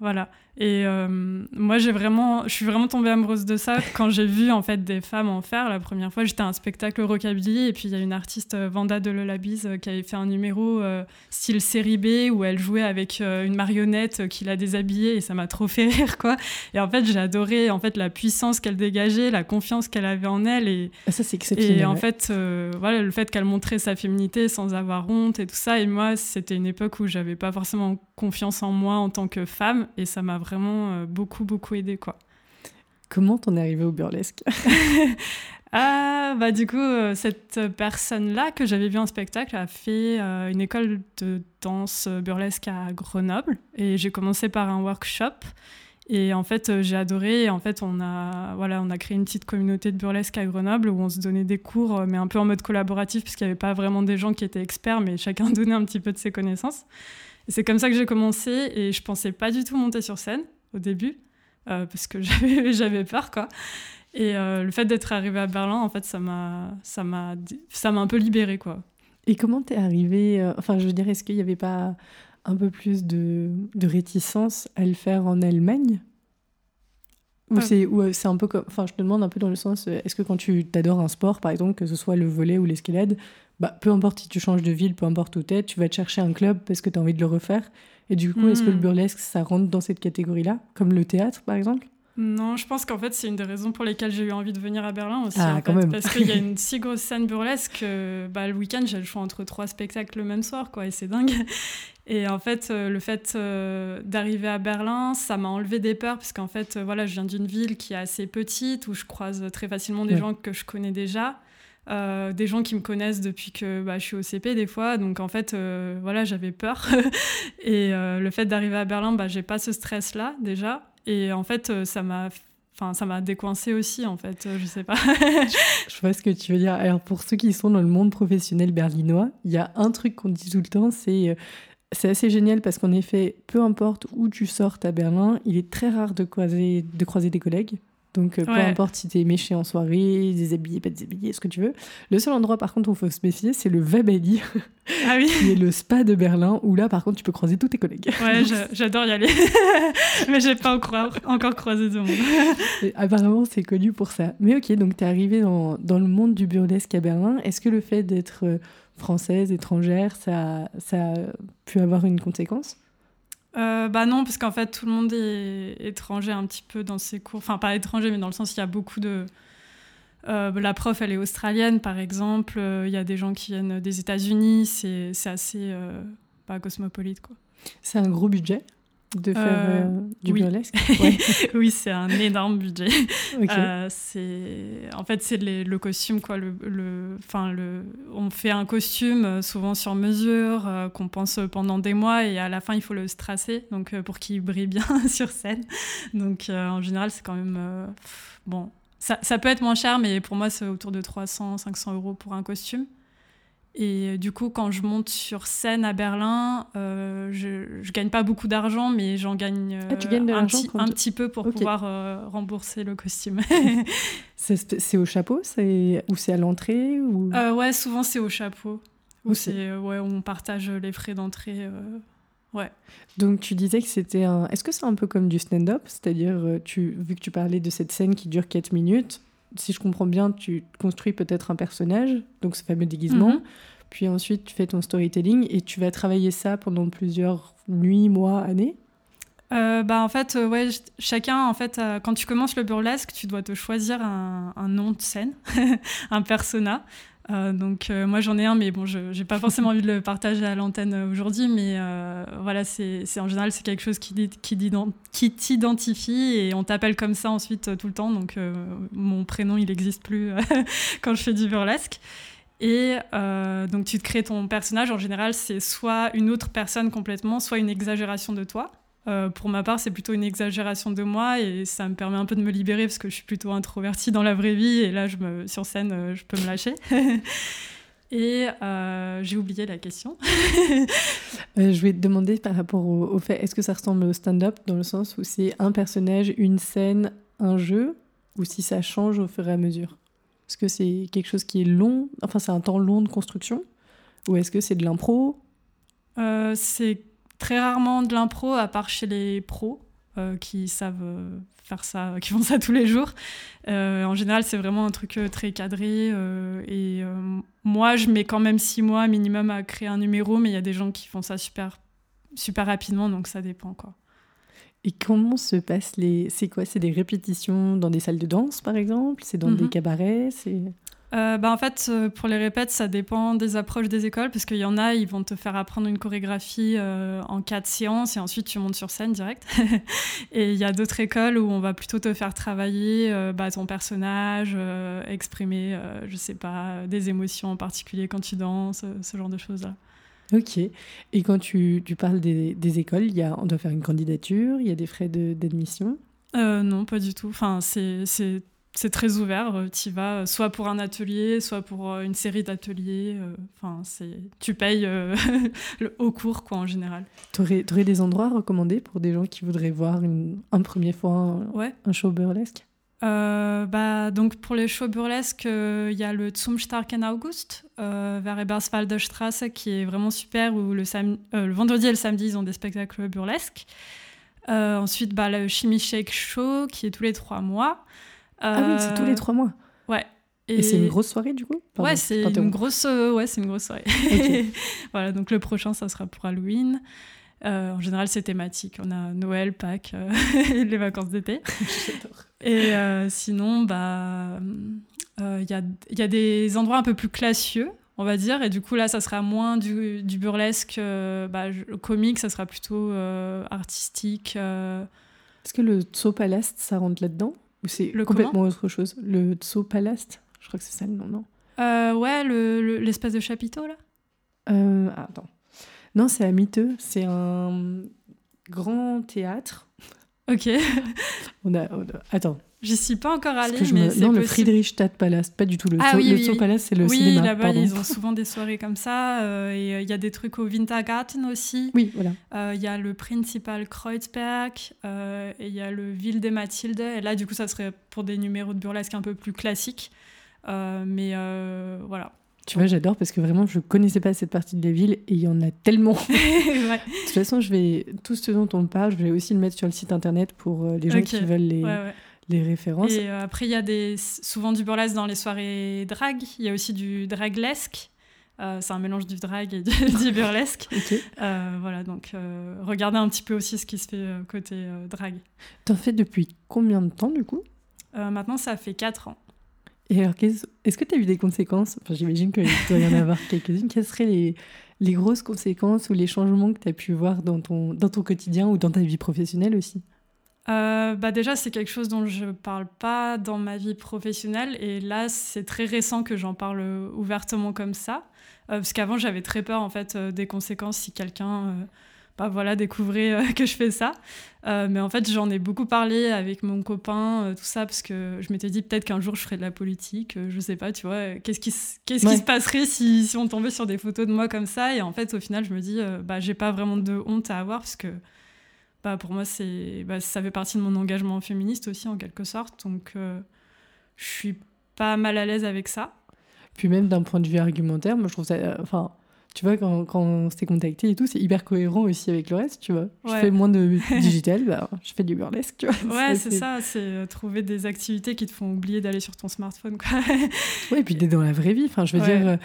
voilà. Et euh, moi, j'ai vraiment, je suis vraiment tombée amoureuse de ça (laughs) quand j'ai vu en fait des femmes en faire. La première fois, j'étais à un spectacle rockabilly et puis il y a une artiste euh, Vanda de Lullabies euh, qui avait fait un numéro style série B où elle jouait avec une marionnette qui l'a déshabillée et ça m'a trop fait (laughs) rire quoi. Et en fait, j'ai adoré en fait la puissance qu'elle dégageait, la confiance qu'elle avait en elle et ah, ça c'est exceptionnel. Et en fait, voilà, le fait qu'elle montrait sa féminité sans avoir honte et tout ça. Et moi, c'était une époque où j'avais pas forcément confiance en moi en tant que femme et ça m'a vraiment euh, beaucoup, beaucoup aidé. Quoi. Comment t'en es arrivé au burlesque? (laughs) Ah, bah du coup, euh, cette personne-là que j'avais vu en spectacle a fait euh, une école de danse burlesque à Grenoble et j'ai commencé par un workshop et en fait j'ai adoré et en fait on a voilà on a créé une petite communauté de burlesque à Grenoble où on se donnait des cours mais un peu en mode collaboratif puisqu'il n'y avait pas vraiment des gens qui étaient experts mais chacun (laughs) donnait un petit peu de ses connaissances c'est comme ça que j'ai commencé et je pensais pas du tout monter sur scène au début, euh, parce que (laughs) j'avais peur, quoi. Et euh, le fait d'être arrivé à Berlin, en fait, ça m'a ça m'a ça m'a un peu libéré, quoi. Et comment t'es arrivé euh, Enfin, je veux dire, est-ce qu'il n'y avait pas un peu plus de, de, réticence à le faire en Allemagne? Ou c'est c'est un peu comme enfin je te demande un peu dans le sens est-ce que quand tu t'adores un sport par exemple que ce soit le volet ou l'escalade bah peu importe si tu changes de ville peu importe où t'es tu vas te chercher un club parce que tu as envie de le refaire et du coup, est-ce que le hmm. burlesque, ça rentre dans cette catégorie-là, comme le théâtre, par exemple? Non, je pense qu'en fait, c'est une des raisons pour lesquelles j'ai eu envie de venir à Berlin aussi. Ah, en quand même. Parce qu'il y a (laughs) une si grosse scène burlesque que bah, le week-end, j'ai le choix entre trois spectacles le même soir, quoi, et c'est dingue. (laughs) Et en fait, euh, le fait euh, d'arriver à Berlin, ça m'a enlevé des peurs, parce qu'en fait, euh, voilà, je viens d'une ville qui est assez petite, où je croise très facilement des gens que je connais déjà. Euh, des gens qui me connaissent depuis que bah, je suis au CP des fois. Donc en fait, euh, voilà, j'avais peur. (laughs) et euh, le fait d'arriver à Berlin, bah, j'ai pas ce stress-là déjà. Et en fait, ça m'a Enfin, ça m'a décoincé aussi, en fait, je sais pas. (laughs) je vois ce que tu veux dire. Alors, pour ceux qui sont dans le monde professionnel berlinois, il y a un truc qu'on dit tout le temps, c'est c'est assez génial parce qu'en effet, peu importe où tu sortes à Berlin, il est très rare de croiser, de croiser des collègues. Donc, euh, peu importe si t'es méché en soirée, déshabillé, pas déshabillé, ce que tu veux. Le seul endroit, par contre, où il faut se méfier, c'est le Webali, ah oui. qui est le spa de Berlin, où là, par contre, tu peux croiser tous tes collègues. Ouais, (laughs) j'adore y aller. (laughs) Mais j'ai pas encore, croisé de monde. apparemment, c'est connu pour ça. Mais ok, donc t'es arrivée dans, dans, le monde du burlesque à Berlin. Est-ce que le fait d'être euh, française, étrangère, ça, ça a pu avoir une conséquence? Euh, bah non, parce qu'en fait, tout le monde est étranger un petit peu dans ses cours. Enfin, pas étranger, mais dans le sens il y a beaucoup de... Euh, la prof, elle est australienne, par exemple. Euh, il y a des gens qui viennent des États-Unis. C'est assez pas cosmopolite, quoi. C'est un gros budget? De faire euh, euh, du oui. burlesque (laughs) Oui, c'est un énorme budget. (laughs) Euh, c'est en fait c'est le costume quoi. Le, le, le, on fait un costume souvent sur mesure qu'on pense pendant des mois et à la fin il faut le stracer donc pour qu'il brille bien (laughs) sur scène. Donc en général c'est quand même bon. Ça, ça, peut être moins cher, mais pour moi, c'est autour de 300-500 euros pour un costume. Et euh, du coup, quand je monte sur scène à Berlin, euh, je, je gagne pas beaucoup d'argent, mais j'en gagne, ah, tu gagnes un, petit, un petit peu pour pouvoir euh, rembourser le costume. (laughs) c'est au chapeau ou c'est à l'entrée ou... Ouais, souvent c'est au chapeau. Ou c'est ouais, on partage les frais d'entrée. Ouais. Donc tu disais que c'était un. Est-ce que c'est un peu comme du stand-up? C'est-à-dire, tu, vu que tu parlais de cette scène qui dure 4 minutes, si je comprends bien, tu construis peut-être un personnage, donc ce fameux déguisement. Mhm. Puis ensuite, tu fais ton storytelling et tu vas travailler ça pendant plusieurs nuits, mois, années? Euh, bah en fait, euh, ouais, chacun, en fait, euh, quand tu commences le burlesque, tu dois te choisir un, un nom de scène, (laughs) un persona. Euh, donc euh, moi j'en ai un, mais bon, je n'ai pas forcément envie de le partager à l'antenne euh, aujourd'hui, mais voilà, c'est en général c'est quelque chose qui, qui, qui t'identifie et on t'appelle comme ça ensuite tout le temps. Donc mon prénom il n'existe plus (laughs) quand je fais du burlesque. Et donc tu te crées ton personnage. En général, c'est soit une autre personne complètement, soit une exagération de toi. Euh, pour ma part, c'est plutôt une exagération de moi et ça me permet un peu de me libérer parce que je suis plutôt introvertie dans la vraie vie et là, je me, sur scène, euh, je peux me lâcher. (laughs) Et euh, j'ai oublié la question. (laughs) Euh, je vais te demander par rapport au, fait, est-ce que ça ressemble au stand-up dans le sens où c'est un personnage, une scène, un jeu, ou si ça change au fur et à mesure? Est-ce que c'est quelque chose qui est long, enfin c'est un temps long de construction, ou est-ce que c'est de l'impro? C'est très rarement de l'impro, à part chez les pros. qui savent faire ça, (laughs) qui font ça tous les jours. Euh, en général, c'est vraiment un truc euh, très cadré. Euh, et moi, je mets quand même six mois minimum à créer un numéro, mais il y a des gens qui font ça super, super rapidement, donc ça dépend. Quoi. Et comment se passent les... C'est quoi? C'est des répétitions dans des salles de danse, par exemple? C'est dans des mhm. cabarets? Euh, bah, en fait, euh, pour les répètes, ça dépend des approches des écoles, parce qu'il y en a, ils vont te faire apprendre une chorégraphie euh, en quatre séances et ensuite tu montes sur scène direct. (laughs) et il y a d'autres écoles où on va plutôt te faire travailler bah, ton personnage, exprimer, je sais pas, des émotions en particulier quand tu danses, ce genre de choses-là. Ok. Et quand tu, tu parles des, des, écoles, y a, on doit faire une candidature, il y a des frais d'admission? Non, pas du tout. Enfin, c'est c'est très ouvert. Euh, tu vas euh, soit pour un atelier, soit pour euh, une série d'ateliers. Enfin, c'est tu payes (laughs) au cours quoi en général. Tu aurais, des endroits recommandés pour des gens qui voudraient voir une, un premier fois un, ouais. un show burlesque? Bah, donc pour les shows burlesques, il y a le Zum Starken August vers Eberswalder Straße qui est vraiment super où le, le vendredi et le samedi ils ont des spectacles burlesques. ensuite bah, le Chimie Shake Show qui est tous les trois mois. Ah oui, c'est tous les euh, trois mois. Ouais. Et, c'est une grosse soirée du coup Ouais, c'est une grosse, euh, ouais, c'est une grosse soirée. (laughs) voilà, donc le prochain, ça sera pour Halloween. Euh, en général, c'est thématique. On a Noël, Pâques, (laughs) les vacances d'été. (laughs) Et sinon, bah, il y a, y, a, des endroits un peu plus classieux, on va dire. Et du coup, là, ça sera moins du, du burlesque bah, comique, ça sera plutôt artistique. Est-ce que le Tso Palace, ça rentre là-dedans? Ou c'est complètement autre chose Le Tso Palast Je crois que c'est ça le nom, non? Euh, Ouais, l'espèce de chapiteau, là? Euh, Attends. Non, c'est à Miteux. C'est un grand théâtre. Ok. (laughs) on, a, Attends. J'y suis pas encore allée, mais Non, le Friedrichstadt Palace, pas du tout. Le, ah, oui, le Palace, c'est le cinéma. Oui, là-bas, ils ont souvent des soirées comme ça. Euh, et il y a des trucs au Wintergarten aussi. Oui, voilà. Il y a le Principal Kreuzberg et il y a le Ville des Mathilde. Et là, du coup, ça serait pour des numéros de burlesque un peu plus classiques. mais voilà. Tu vois, j'adore parce que vraiment, je connaissais pas cette partie de la ville et il y en a tellement. (laughs) De toute façon, je vais tout ce dont on parle, je vais aussi le mettre sur le site internet pour les gens qui veulent les, les références. Et euh, après, il y a des, souvent du burlesque dans les soirées drag. Il y a aussi du draglesque. Euh, c'est un mélange du drag et du, (laughs) burlesque. Euh, voilà, donc regardez un petit peu aussi ce qui se fait côté drag. T'en fais depuis combien de temps du coup? Maintenant, ça fait 4 ans. Et alors, est-ce que tu as eu des conséquences? Enfin, J'imagine qu'il doit y en (laughs) avoir quelques-unes. Quelles seraient les, les grosses conséquences ou les changements que tu as pu voir dans ton, dans ton quotidien ou dans ta vie professionnelle aussi? Euh, bah déjà, c'est quelque chose dont je parle pas dans ma vie professionnelle. Et là, c'est très récent que j'en parle ouvertement comme ça. Euh, parce qu'avant, j'avais très peur en fait euh, des conséquences si quelqu'un bah, voilà, découvrait (laughs) que je fais ça. mais en fait, j'en ai beaucoup parlé avec mon copain, tout ça, parce que je m'étais dit peut-être qu'un jour je ferais de la politique. je sais pas, tu vois, qu'est-ce qui, qu'est-ce qui se passerait si, si on tombait sur des photos de moi comme ça? Et en fait, au final, je me dis, bah, j'ai pas vraiment de honte à avoir parce que bah, pour moi, c'est, bah, ça fait partie de mon engagement féministe aussi, en quelque sorte. Donc, euh, je suis pas mal à l'aise avec ça. Puis même d'un point de vue argumentaire, moi, je trouve ça... Euh, enfin, tu vois, quand, quand on s'est contacté et tout, c'est hyper cohérent aussi avec le reste, tu vois. Je fais moins de (laughs) digital, bah, je fais du burlesque, tu vois. Ouais, c'est ça, c'est euh, trouver des activités qui te font oublier d'aller sur ton smartphone, quoi. (laughs) ouais, et puis d'être dans la vraie vie, enfin, je veux dire...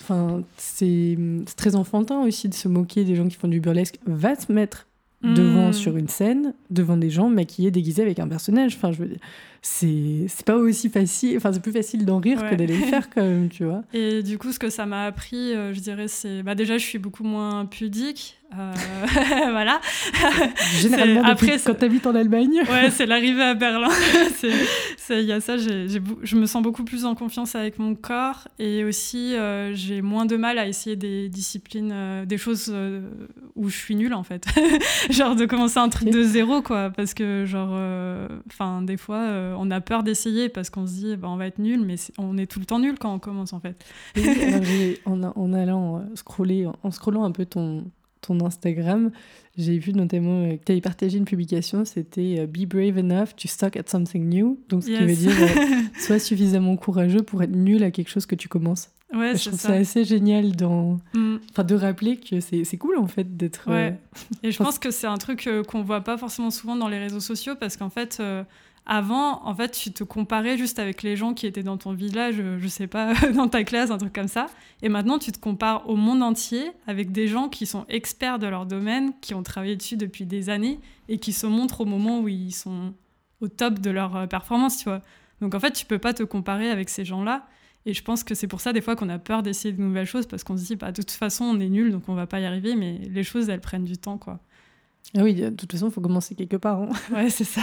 Enfin, c'est très enfantin aussi de se moquer des gens qui font du burlesque. Va te mettre devant hmm. sur une scène, devant des gens maquillés, déguisés avec un personnage. Enfin, je veux dire, c'est pas aussi facile. Enfin, c'est plus facile d'en rire que d'aller le faire quand même, tu vois. (laughs) Et du coup, ce que ça m'a appris, euh, je dirais, c'est bah déjà, je suis beaucoup moins pudique. Euh, (laughs) voilà. (laughs) Généralement, après, quand tu habites en Allemagne. ouais, c'est l'arrivée à Berlin. (laughs) Il y a ça, je me sens beaucoup plus en confiance avec mon corps et aussi euh, j'ai moins de mal à essayer des disciplines, euh, des choses où je suis nulle en fait. genre de commencer un truc de zéro quoi, parce que genre, enfin des fois on a peur d'essayer parce qu'on se dit bah, on va être nul, mais on est tout le temps nul quand on commence en fait. en, en, allant scroller, en scrollant un peu ton, ton Instagram, j'ai vu notamment euh, que tu avais partagé une publication, c'était euh, Be brave enough to stuck at something new. Donc, ce qui veut dire euh, (laughs) sois suffisamment courageux pour être nul à quelque chose que tu commences. Ouais, je trouve ça. assez génial dans... Mm. enfin, de rappeler que c'est cool en fait d'être. Ouais. Et je pense que c'est un truc qu'on voit pas forcément souvent dans les réseaux sociaux parce qu'en fait. Avant, en fait, tu te comparais juste avec les gens qui étaient dans ton village, euh, je sais pas, (laughs) dans ta classe, un truc comme ça. Et maintenant, tu te compares au monde entier avec des gens qui sont experts de leur domaine, qui ont travaillé dessus depuis des années et qui se montrent au moment où ils sont au top de leur euh, performance, tu vois. Donc en fait, tu peux pas te comparer avec ces gens-là. Et je pense que c'est pour ça des fois qu'on a peur d'essayer de nouvelles choses parce qu'on se dit, bah, de toute façon, on est nul, donc on va pas y arriver. Mais les choses, elles prennent du temps, quoi. Ah oui, de toute façon, il faut commencer quelque part. Hein. (laughs) Ouais, c'est ça.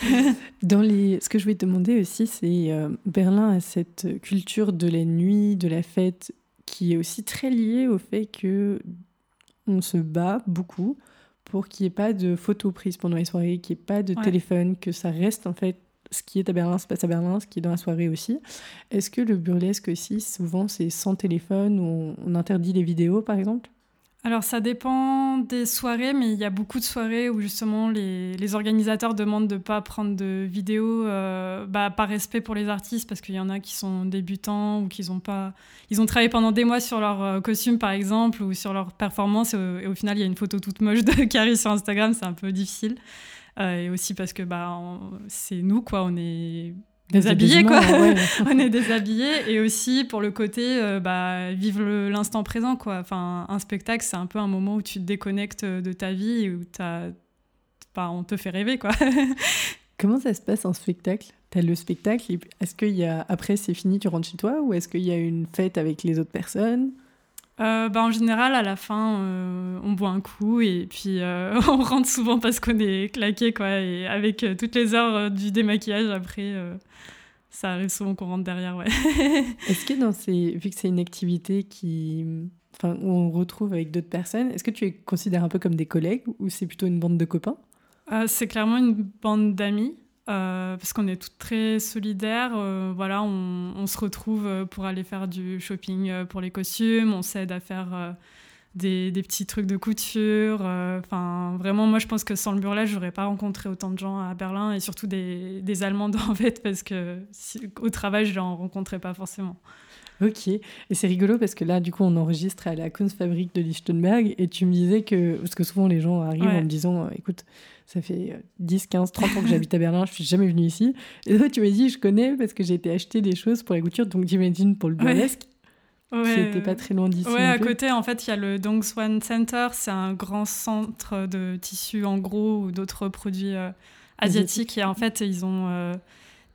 (laughs) Dans les... Ce que je voulais te demander aussi, c'est euh, Berlin a cette culture de la nuit, de la fête, qui est aussi très liée au fait que on se bat beaucoup pour qu'il n'y ait pas de photos prises pendant les soirées, qu'il n'y ait pas de téléphone, que ça reste en fait ce qui est à Berlin se passe à Berlin, ce qui est dans la soirée aussi. Est-ce que le burlesque aussi, souvent, c'est sans téléphone ou on interdit les vidéos, par exemple? Alors ça dépend des soirées, mais il y a beaucoup de soirées où justement les, les organisateurs demandent de ne pas prendre de vidéos euh, bah, par respect pour les artistes, parce qu'il y en a qui sont débutants ou qui ont pas... Ils ont travaillé pendant des mois sur leur euh, costume par exemple, ou sur leur performance, et au, final il y a une photo toute moche de (laughs) Carrie sur Instagram, c'est un peu difficile. Euh, et aussi parce que bah, c'est nous, quoi, on est déshabillés quoi. (laughs) on est déshabillés et aussi pour le côté euh, bah, vivre l'instant présent quoi. Enfin un spectacle c'est un peu un moment où tu te déconnectes de ta vie et où as... Bah, on te fait rêver quoi. (laughs) Comment ça se passe un spectacle? T'as le spectacle, est-ce qu'il y a après c'est fini, tu rentres chez toi ou est-ce qu'il y a une fête avec les autres personnes? Euh, bah, en général, à la fin, euh, on boit un coup et puis euh, (laughs) on rentre souvent parce qu'on est claqué, quoi. Et avec toutes les heures du démaquillage, après, ça arrive souvent qu'on rentre derrière, ouais. (laughs) est-ce que dans ces... vu que c'est une activité qui... Enfin, où on retrouve avec d'autres personnes, est-ce que tu es considères un peu comme des collègues ou c'est plutôt une bande de copains? C'est clairement une bande d'amis. Euh, parce qu'on est toutes très solidaires. Euh, voilà, on, se retrouve euh, pour aller faire du shopping pour les costumes, on s'aide à faire des, petits trucs de couture. Enfin, vraiment, moi, je pense que sans le burlesque, j'aurais pas rencontré autant de gens à Berlin et surtout des, des Allemandes (laughs) en fait, parce que au travail, je n'en rencontrais pas forcément. Ok, et c'est rigolo parce que là, du coup, on enregistre à la Kunstfabrik de Lichtenberg et tu me disais que, parce que souvent les gens arrivent en me disant, écoute, ça fait 10, 15, 30 ans que j'habite à Berlin, je suis jamais venue ici. Et toi, tu m'as dit, je connais parce que j'ai été acheter des choses pour la couture, donc j'imagine pour le burlesque. Ouais. N'était pas très loin d'ici. Ouais, à côté, en fait, il y a le Dongswan Center. C'est un grand centre de tissus en gros ou d'autres produits euh, asiatiques. Et en fait, ils ont euh,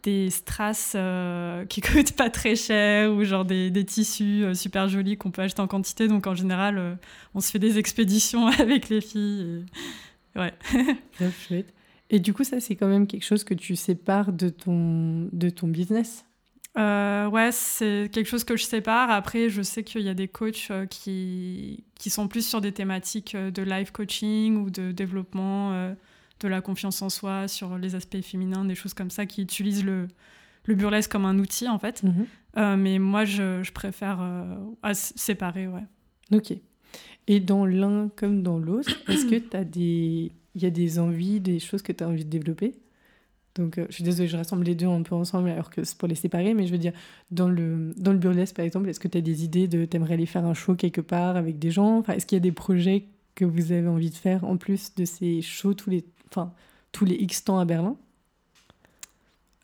des strass euh, qui (laughs) coûtent pas très cher ou genre des, des tissus super jolis qu'on peut acheter en quantité. Donc, en général, on se fait des expéditions (laughs) avec les filles. Ouais. (laughs) chouette. Et du coup, ça, c'est quand même quelque chose que tu sépares de ton, de ton business? Euh, ouais, c'est quelque chose que je sépare. Après, je sais qu'il y a des coachs euh, qui, qui sont plus sur des thématiques euh, de life coaching ou de développement de la confiance en soi, sur les aspects féminins, des choses comme ça, qui utilisent le, le burlesque comme un outil, en fait. Mhm. mais moi, je, je préfère séparer, ouais. Ok. Et dans l'un comme dans l'autre, est-ce que tu as des... Il y a des envies, des choses que tu as envie de développer? Donc, euh, je suis désolée, je rassemble les deux un peu ensemble alors que c'est pour les séparer, mais je veux dire, dans le, dans le burlesque par exemple, est-ce que tu as des idées de. T'aimerais aller faire un show quelque part avec des gens? Enfin, Est-ce qu'il y a des projets que vous avez envie de faire en plus de ces shows tous les, enfin, tous les X temps à Berlin?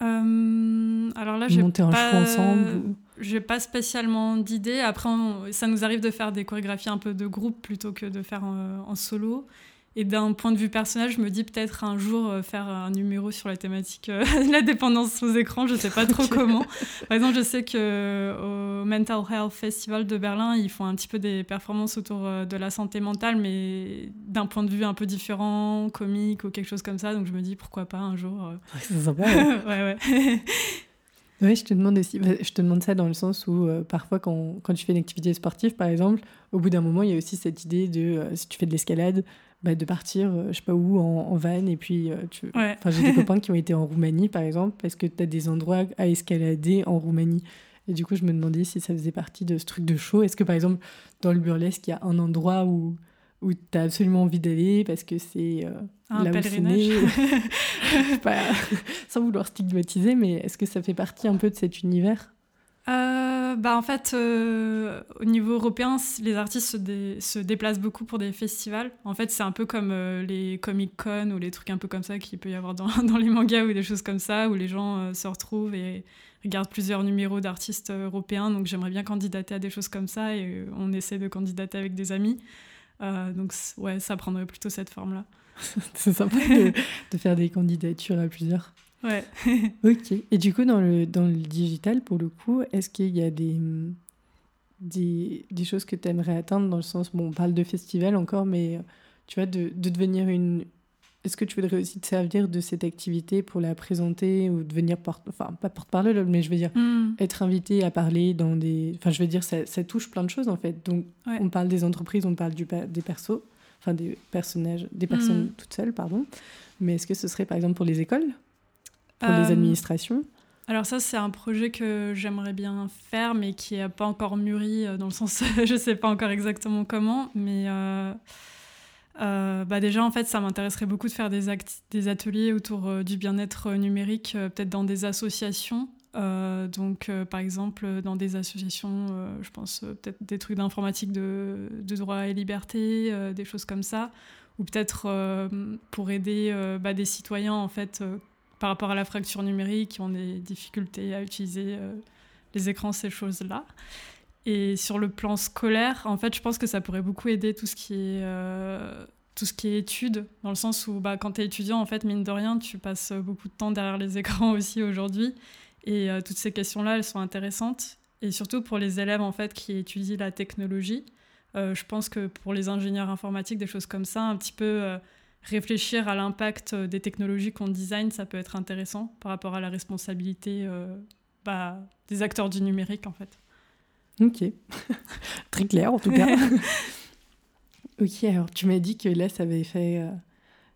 Euh, Alors là, j'ai Monter un show ensemble j'ai pas spécialement d'idées. Après, ça nous arrive de faire des chorégraphies un peu de groupe plutôt que de faire en, solo. Et d'un point de vue personnel, je me dis peut-être un jour euh, faire un numéro sur la thématique euh, (laughs) la dépendance aux écrans. Je sais pas trop comment. (laughs) Par exemple, je sais que au Mental Health Festival de Berlin, ils font un petit peu des performances autour euh, de la santé mentale, mais d'un point de vue un peu différent, comique ou quelque chose comme ça. Donc je me dis pourquoi pas un jour. C'est sympa. (laughs) ouais, ouais. Oui, je te demande aussi, bah, je te demande ça dans le sens où euh, parfois quand, quand, tu fais une activité sportive, par exemple, au bout d'un moment, il y a aussi cette idée de, euh, si tu fais de l'escalade, bah, de partir, euh, je sais pas où, en, van. Et puis, tu... enfin, j'ai des copains qui ont été en Roumanie, par exemple, parce que tu as des endroits à escalader en Roumanie. Et du coup, je me demandais si ça faisait partie de ce truc de show. Est-ce que, par exemple, dans le burlesque, il y a un endroit où, où tu as absolument envie d'aller parce que c'est euh, pèlerinage (laughs) (laughs) sans vouloir stigmatiser mais est-ce que ça fait partie un peu de cet univers? Euh, bah en fait, euh, au niveau européen, les artistes se, se, déplacent beaucoup pour des festivals. En fait, c'est un peu comme les Comic Con ou les trucs un peu comme ça qu'il peut y avoir dans, (laughs) dans, les mangas ou des choses comme ça, où les gens se retrouvent et regardent plusieurs numéros d'artistes européens. Donc j'aimerais bien candidater à des choses comme ça et on essaie de candidater avec des amis. Euh, donc, ouais, ça prendrait plutôt cette forme-là. (laughs) c'est sympa de, de, faire des candidatures à plusieurs. Ouais. (laughs) ok. Et du coup, dans le, dans le digital, pour le coup, est-ce qu'il y a des, des, des choses que tu aimerais atteindre dans le sens, bon, on parle de festival encore, mais tu vois, de, de devenir une, est-ce que tu voudrais aussi te servir de cette activité pour la présenter ou devenir porte, enfin pas porte-parole, mais je veux dire hmm. être invité à parler dans des, enfin je veux dire ça, ça touche plein de choses en fait. Donc on parle des entreprises, on parle du, des persos, enfin des personnages, des personnes hmm. toutes seules, pardon. Mais est-ce que ce serait par exemple pour les écoles, pour les euh, administrations? alors ça, c'est un projet que j'aimerais bien faire, mais qui n'a pas encore mûri, euh, dans le sens, (laughs) je ne sais pas encore exactement comment, mais euh, euh, bah déjà, en fait, ça m'intéresserait beaucoup de faire des, des ateliers autour euh, du bien-être euh, numérique, peut-être dans des associations. donc, par exemple, dans des associations, je pense peut-être des trucs d'informatique de, de, droit et liberté, des choses comme ça. Ou peut-être pour aider bah, des citoyens, en fait, par rapport à la fracture numérique, qui ont des difficultés à utiliser les écrans, ces choses-là. Et sur le plan scolaire, en fait, je pense que ça pourrait beaucoup aider tout ce qui est, euh, études, dans le sens où bah, quand tu es étudiant, en fait, mine de rien, tu passes beaucoup de temps derrière les (laughs) écrans aussi aujourd'hui. Et euh, toutes ces questions-là, elles sont intéressantes. Et surtout pour les élèves, en fait, qui étudient la technologie, euh, je pense que pour les ingénieurs informatiques, des choses comme ça, un petit peu réfléchir à l'impact des technologies qu'on design, ça peut être intéressant par rapport à la responsabilité bah, des acteurs du numérique, en fait. Ok, (laughs) très clair en tout cas. (laughs) ok, alors tu m'as dit que là, ça avait fait, euh,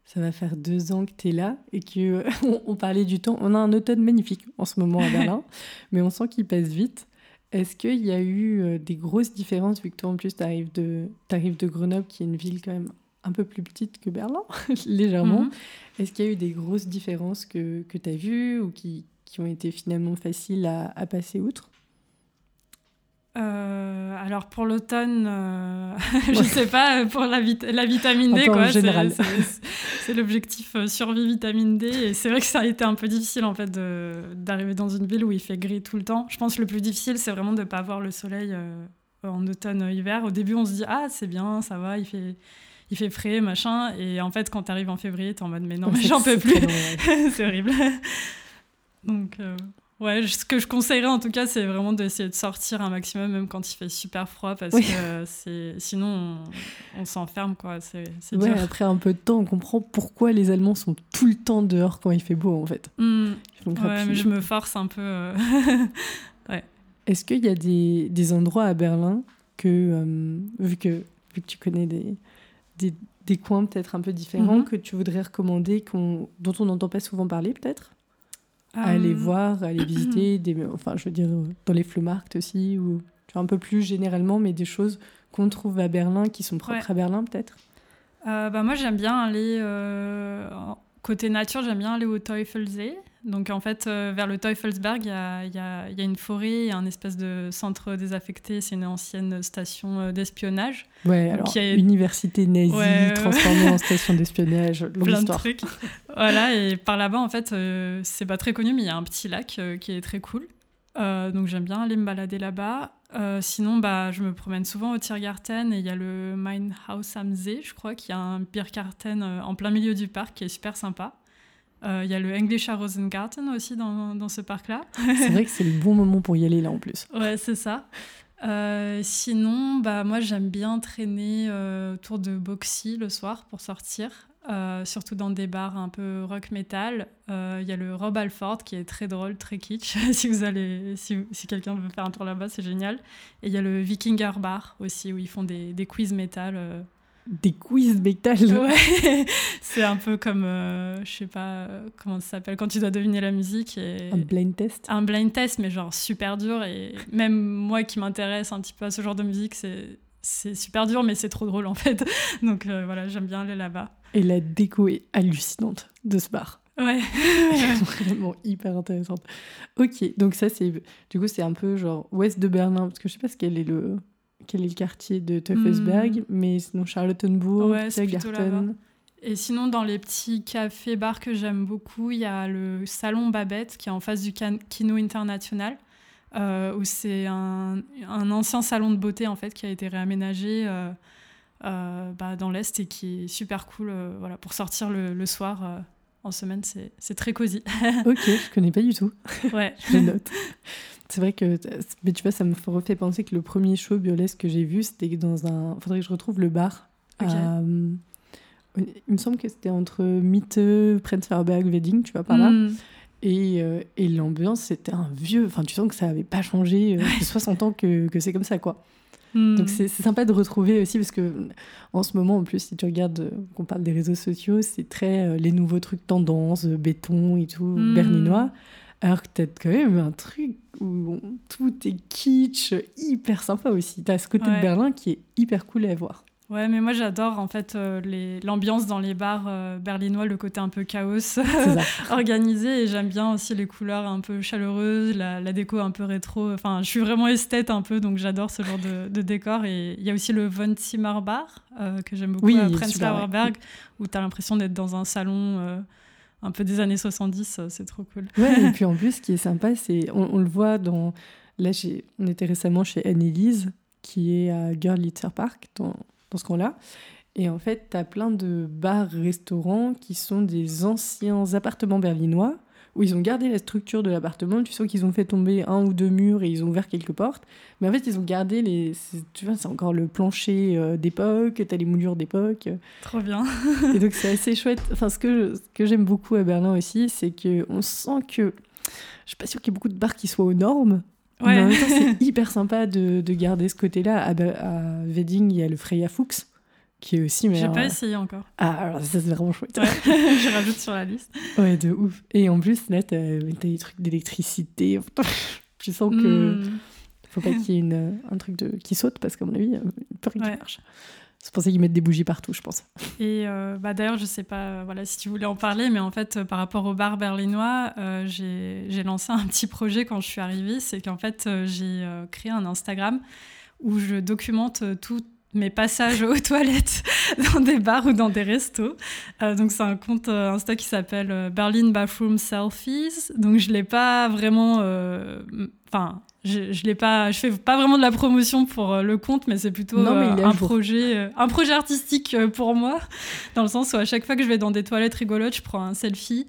ça va faire deux ans que tu es là et que (laughs) on, parlait du temps. On a un automne magnifique en ce moment à Berlin, mais on sent qu'il passe vite. Est-ce qu'il y a eu euh, des grosses différences vu que toi en plus tu arrives de, arrives de Grenoble, qui est une ville quand même un peu plus petite que Berlin, légèrement. Mhm. Est-ce qu'il y a eu des grosses différences que, que tu as vues ou qui, qui, ont été finalement faciles à, à passer outre? Euh, alors pour l'automne, euh, (laughs) je ne sais pas, pour la, la vitamine D, quoi. C'est l'objectif euh, survie vitamine D. Et c'est vrai que ça a été un peu difficile en fait d'arriver dans une ville où il fait gris tout le temps. Je pense que le plus difficile, c'est vraiment de ne pas voir le soleil en automne-hiver. Au début, on se dit ah c'est bien, ça va, il fait il fait frais, machin. Et en fait, quand tu arrives en février, tu es en mode mais non, mais j'en peux plus. (laughs) c'est horrible. Donc, Ouais, ce que je conseillerais en tout cas, c'est vraiment d'essayer de sortir un maximum, même quand il fait super froid, parce que c'est sinon on, s'enferme quoi. C'est ouais, Après un peu de temps, on comprend pourquoi les Allemands sont tout le temps dehors quand il fait beau en fait. Mmh. Ouais, mais je me force un peu. Euh, (laughs) ouais. Est-ce qu'il y a des, des, endroits à Berlin que, euh, vu que vu que tu connais des, des, des coins peut-être un peu différents, mmh. que tu voudrais recommander, dont on n'entend pas souvent parler peut-être? À aller euh, voir, à aller visiter, (clears throat) des, enfin je veux dire dans les Flohmarkt aussi, ou tu vois, un peu plus généralement, mais des choses qu'on trouve à Berlin qui sont propres à Berlin peut-être? Euh, bah Moi j'aime bien aller, euh, côté nature, j'aime bien aller au Teufelsee. Donc en fait, euh, vers le Teufelsberg, il y a, y, a, y a, une forêt, il y a un espèce de centre désaffecté, c'est une ancienne station euh, d'espionnage. Ouais, alors université nazie transformée en station d'espionnage, (laughs) plein de trucs. voilà, et par là-bas, en fait, euh, c'est pas très connu, mais il y a un petit lac qui est très cool. donc j'aime bien aller me balader là-bas. sinon, bah, je me promène souvent au Tiergarten et il y a le Mein Haus am See, je crois, qui a un Biergarten en plein milieu du parc qui est super sympa. Il y a le Englischer Rosengarten aussi dans, dans ce parc-là. c'est vrai que c'est le bon moment pour y aller là en plus. Ouais, c'est ça. Euh, sinon, bah, moi j'aime bien traîner euh, autour de Boxy le soir pour sortir, euh, surtout dans des bars un peu rock metal. Il y a le Rob Alford qui est très drôle, très kitsch. (laughs) si vous allez, si, si quelqu'un veut faire un tour là-bas, c'est génial. Et il y a le Vikinger Bar aussi où ils font des, des quiz metal des quiz métal. Ouais. (laughs) c'est un peu comme, euh, je sais pas euh, comment ça s'appelle, quand tu dois deviner la musique. Et... Un blind test Un blind test, mais genre super dur. Et même moi qui m'intéresse un petit peu à ce genre de musique, c'est, c'est super dur, mais c'est trop drôle en fait. (laughs) Donc euh, voilà, j'aime bien aller là-bas. Et la déco est hallucinante de ce bar. Ouais. (laughs) Vraiment hyper intéressante. Ok, donc ça c'est du coup c'est un peu genre ouest de Berlin parce que je sais pas ce qu'elle est le quel est le quartier de Teufelsberg, hmm. mais sinon Charlottenburg, ouais, Tiergarten. Et sinon, dans les petits cafés-bars que j'aime beaucoup, il y a le Salon Babette qui est en face du Kino International, euh, où c'est un, un, ancien salon de beauté en fait qui a été réaménagé euh, euh, bah, dans l'Est et qui est super cool voilà, pour sortir le, le soir en semaine. C'est très cosy. ok, je connais pas du tout. Ouais. (laughs) je note. (laughs) C'est vrai que, mais tu vois, ça me refait penser que le premier show burlesque que j'ai vu, c'était dans un. Faudrait que je retrouve le bar. Euh, il me semble que c'était entre Mitte, Prenzlauer Wedding, tu vois, par là. Hmm. Et, euh, et l'ambiance, c'était un vieux. Enfin, tu sens que ça n'avait pas changé. Euh, 60 ans que, que c'est comme ça, quoi. Hmm. Donc c'est sympa de retrouver aussi parce que en ce moment en plus si tu regardes euh, qu'on parle des réseaux sociaux c'est très les nouveaux trucs tendance béton et tout hmm. berlinois alors que t'as quand même un truc où tout est kitsch, hyper sympa aussi. T'as ce côté de Berlin qui est hyper cool à voir. Ouais, mais moi j'adore en fait euh, l'ambiance dans les bars euh, berlinois, le côté un peu chaos (laughs) organisé et j'aime bien aussi les couleurs un peu chaleureuses, la, déco un peu rétro. Enfin, je suis vraiment esthète un peu donc j'adore ce genre de, décor. Et il y a aussi le Von Zimmer Bar euh, que j'aime beaucoup à Prenzlauer Berg où tu as l'impression d'être dans un salon un peu des années 70, euh, c'est trop cool. Ouais, et (laughs) puis en plus, ce qui est sympa, c'est on, le voit dans. Là, on était récemment chez Anne-Élise, qui est à Girl Litter Park, dans, dans ce coin-là. Et en fait, tu as plein de bars-restaurants qui sont des anciens appartements berlinois où ils ont gardé la structure de l'appartement. Tu sens qu'ils ont fait tomber un ou deux murs et ils ont ouvert quelques portes. Mais en fait, ils ont gardé les. Tu vois, c'est encore le plancher euh, d'époque, t'as les moulures d'époque. Trop bien. et donc, c'est assez chouette. Enfin, ce que, ce que j'aime beaucoup à Berlin aussi, c'est qu'on sent que. Je suis pas sûre qu'il y ait beaucoup de bars qui soient aux normes. Ouais. Mais en même temps, c'est hyper sympa de, de, garder ce côté-là. À, à Wedding, il y a le Freya Fuchs qui est aussi J'ai pas essayé encore. Ah, alors ça, c'est vraiment chouette. Ouais, (laughs) je rajoute sur la liste. Ouais, de ouf. Et en plus, là, t'as as des trucs d'électricité. (laughs) tu sens que. Hmm. Faut pas qu'il y ait une, (laughs) un truc de... qui saute, parce qu'à mon avis, il peut rien marche. C'est pour ça qu'ils mettent des bougies partout, je pense. Et euh, bah, d'ailleurs, je sais pas voilà, si tu voulais en parler, mais en fait, euh, par rapport au bar berlinois, euh, j'ai lancé un petit projet quand je suis arrivée. C'est qu'en fait, j'ai créé un Instagram où je documente tout mes passages aux (laughs) toilettes dans des bars ou dans des restos. Euh, donc c'est un compte euh, Insta qui s'appelle euh, Berlin Bathroom Selfies. Donc je l'ai pas vraiment, enfin je, je l'ai pas, je fais pas vraiment de la promotion pour le compte, mais c'est plutôt un projet, un projet artistique pour moi, dans le sens où à chaque fois que je vais dans des toilettes rigolotes, je prends un selfie.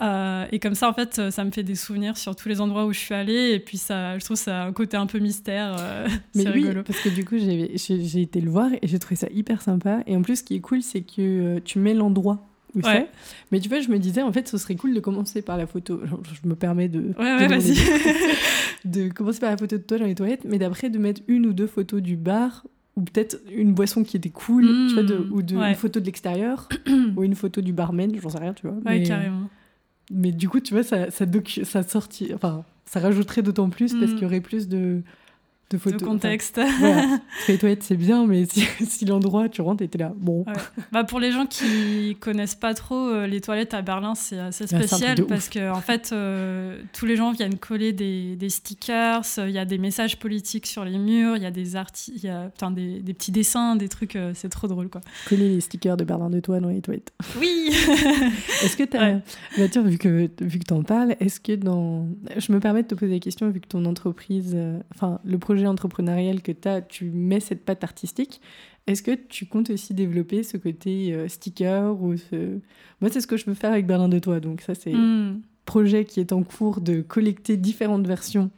Euh, et comme ça, en fait, ça me fait des souvenirs sur tous les endroits où je suis allée. Et puis, ça, je trouve ça a un côté un peu mystère. Euh, (laughs) Mais oui, parce que du coup, j'ai été le voir et j'ai trouvé ça hyper sympa. Et en plus, ce qui est cool, c'est que euh, tu mets l'endroit où c'est. Mais tu vois, je me disais, en fait, ce serait cool de commencer par la photo. Je me permets de. Ouais, vas-y. (laughs) de commencer par la photo de toi dans les toilettes, mais d'après, de mettre une ou deux photos du bar ou peut-être une boisson qui était cool, tu vois, de, ou de, une photo de l'extérieur, (clears throat) ou une photo du barman, j'en sais rien, tu vois. Ouais, carrément. Mais du coup, tu vois, ça, ça, ça sortit, enfin, ça rajouterait d'autant plus parce mm. qu'il y aurait plus de, de, photos, de contexte. (laughs) voilà. les toilettes, c'est bien, mais (laughs) si, l'endroit, tu rentres, t'es là. Bon. Bah, pour les gens qui connaissent pas trop, euh, les toilettes à Berlin, c'est assez ah, spécial parce que, en fait, euh, tous les gens viennent coller des, des stickers, il y a des messages politiques sur les murs, il y a, des, il y a des, des, petits dessins, des trucs, euh, c'est trop drôle, quoi. Coller les stickers de Berlin de toi dans les toilettes. Oui (laughs) Est-ce que tu as. Bah, vu que, vu que tu en parles, est-ce que dans. Je me permets de te poser la question, vu que ton entreprise, enfin, le projet entrepreneurial que tu as, tu mets cette patte artistique. Est-ce que tu comptes aussi développer ce côté euh, sticker ou ce... Moi, c'est ce que je veux faire avec Berlin de Toi. Donc ça, c'est un hmm. projet qui est en cours de collecter différentes versions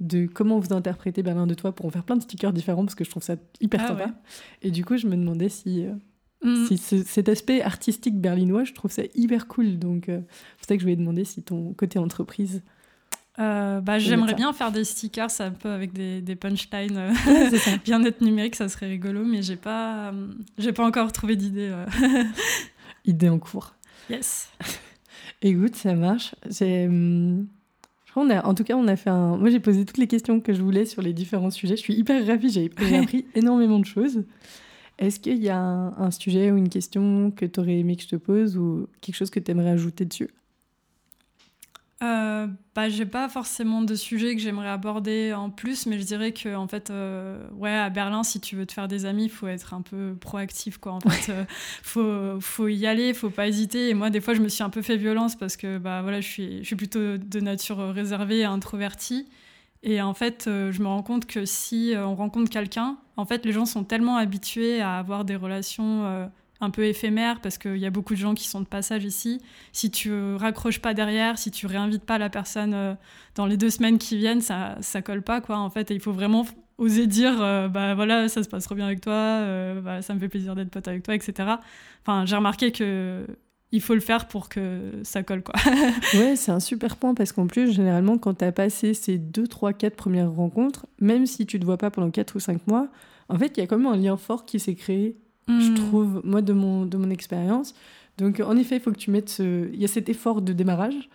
de comment vous interprétez Berlin de Toi pour en faire plein de stickers différents parce que je trouve ça hyper ah sympa. Et du coup, je me demandais si, euh, hmm. si cet aspect artistique berlinois, je trouve ça hyper cool. Donc, euh, c'est pour ça que je voulais demander si ton côté entreprise euh, bah, J'aimerais bien faire des stickers un peu avec des, des punchlines euh, (laughs) bien-être numérique, ça serait rigolo, mais j'ai pas, euh, j'ai pas encore trouvé d'idée. (laughs) Idée en cours. Yes. (laughs) Écoute, ça marche. Hum, on a, en tout cas, on a fait un. Moi, j'ai posé toutes les questions que je voulais sur les différents sujets. Je suis hyper ravie, j'ai appris énormément de choses. Est-ce qu'il y a un, un, sujet ou une question que tu aurais aimé que je te pose ou quelque chose que tu aimerais ajouter dessus? Euh, bah, j'ai pas forcément de sujet que j'aimerais aborder en plus, mais je dirais que en fait, euh, ouais, à Berlin, si tu veux te faire des amis, il faut être un peu proactif, quoi. En fait, euh, faut, faut y aller, faut pas hésiter. Et moi, des fois, je me suis un peu fait violence parce que, bah voilà, je suis, je suis plutôt de nature réservée et introvertie. Et en fait, je me rends compte que si on rencontre quelqu'un, en fait, les gens sont tellement habitués à avoir des relations un peu éphémère parce qu'il y a beaucoup de gens qui sont de passage ici. Si tu raccroches pas derrière, si tu réinvites pas la personne euh, dans les deux semaines qui viennent, ça ça colle pas quoi en fait. Il faut vraiment oser dire euh, bah voilà ça se passe trop bien avec toi, euh, bah, ça me fait plaisir d'être pote avec toi, etc. Enfin j'ai remarqué que il faut le faire pour que ça colle quoi. (laughs) ouais c'est un super point parce qu'en plus généralement quand tu as passé ces deux, trois, quatre premières rencontres, même si tu te vois pas pendant quatre ou cinq mois, en fait il y a quand même un lien fort qui s'est créé je hmm. trouve, moi, de mon, de mon expérience. Donc, en effet, il faut que tu mettes ce... Il y a cet effort de démarrage.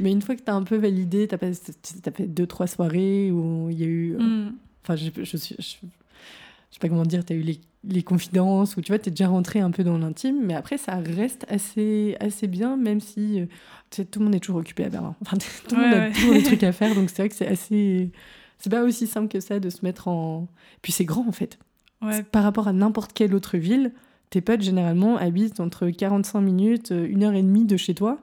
Mais une fois que tu as un peu validé, tu as, as, fait deux, trois soirées où il y a eu... Euh, hmm. Enfin, je. Je, sais pas comment dire, tu as eu les, les, confidences, où tu vois, tu es déjà rentré un peu dans l'intime, mais après, ça reste assez, assez bien, même si euh, tout le monde est toujours occupé à Berlin. Enfin, (laughs) tout le monde a toujours des trucs à (laughs) faire, donc c'est vrai que c'est assez. C'est pas aussi simple que ça de se mettre en. Puis c'est grand, en fait. Par rapport à n'importe quelle autre ville, tes potes généralement habitent entre 45 minutes, euh, une heure et demie de chez toi.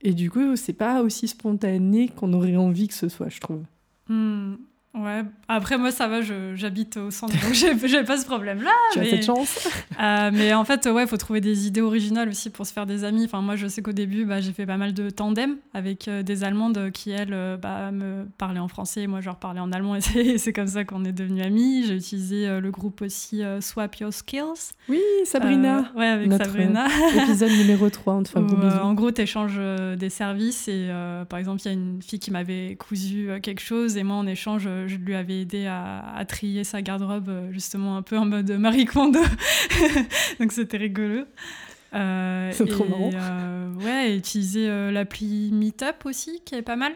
Et du coup, c'est pas aussi spontané qu'on aurait envie que ce soit, je trouve. Hmm. Ouais, après moi ça va, j'habite au centre, donc (laughs) j'ai pas ce problème-là. Tu as cette chance. (laughs) Euh, mais en fait, ouais, il faut trouver des idées originales aussi pour se faire des amis. Enfin, moi je sais qu'au début, bah, j'ai fait pas mal de tandem avec euh, des Allemandes qui, elles, euh, bah, me parlaient en français, et moi je leur parlais en allemand, (laughs) et c'est comme ça qu'on est devenus amis. J'ai utilisé le groupe aussi Swap Your Skills. Oui, Sabrina. ouais, avec Sabrina. épisode numéro 3, on te fait En gros, tu échanges des services, et par exemple, il y a une fille qui m'avait cousu quelque chose, et moi en échange, je lui avais aidé à, trier sa garde-robe, euh, justement un peu en mode Marie Kondo. (laughs) donc c'était rigolo. Euh, c'est trop marrant. Euh, ouais, utiliser l'appli Meetup aussi, qui est pas mal.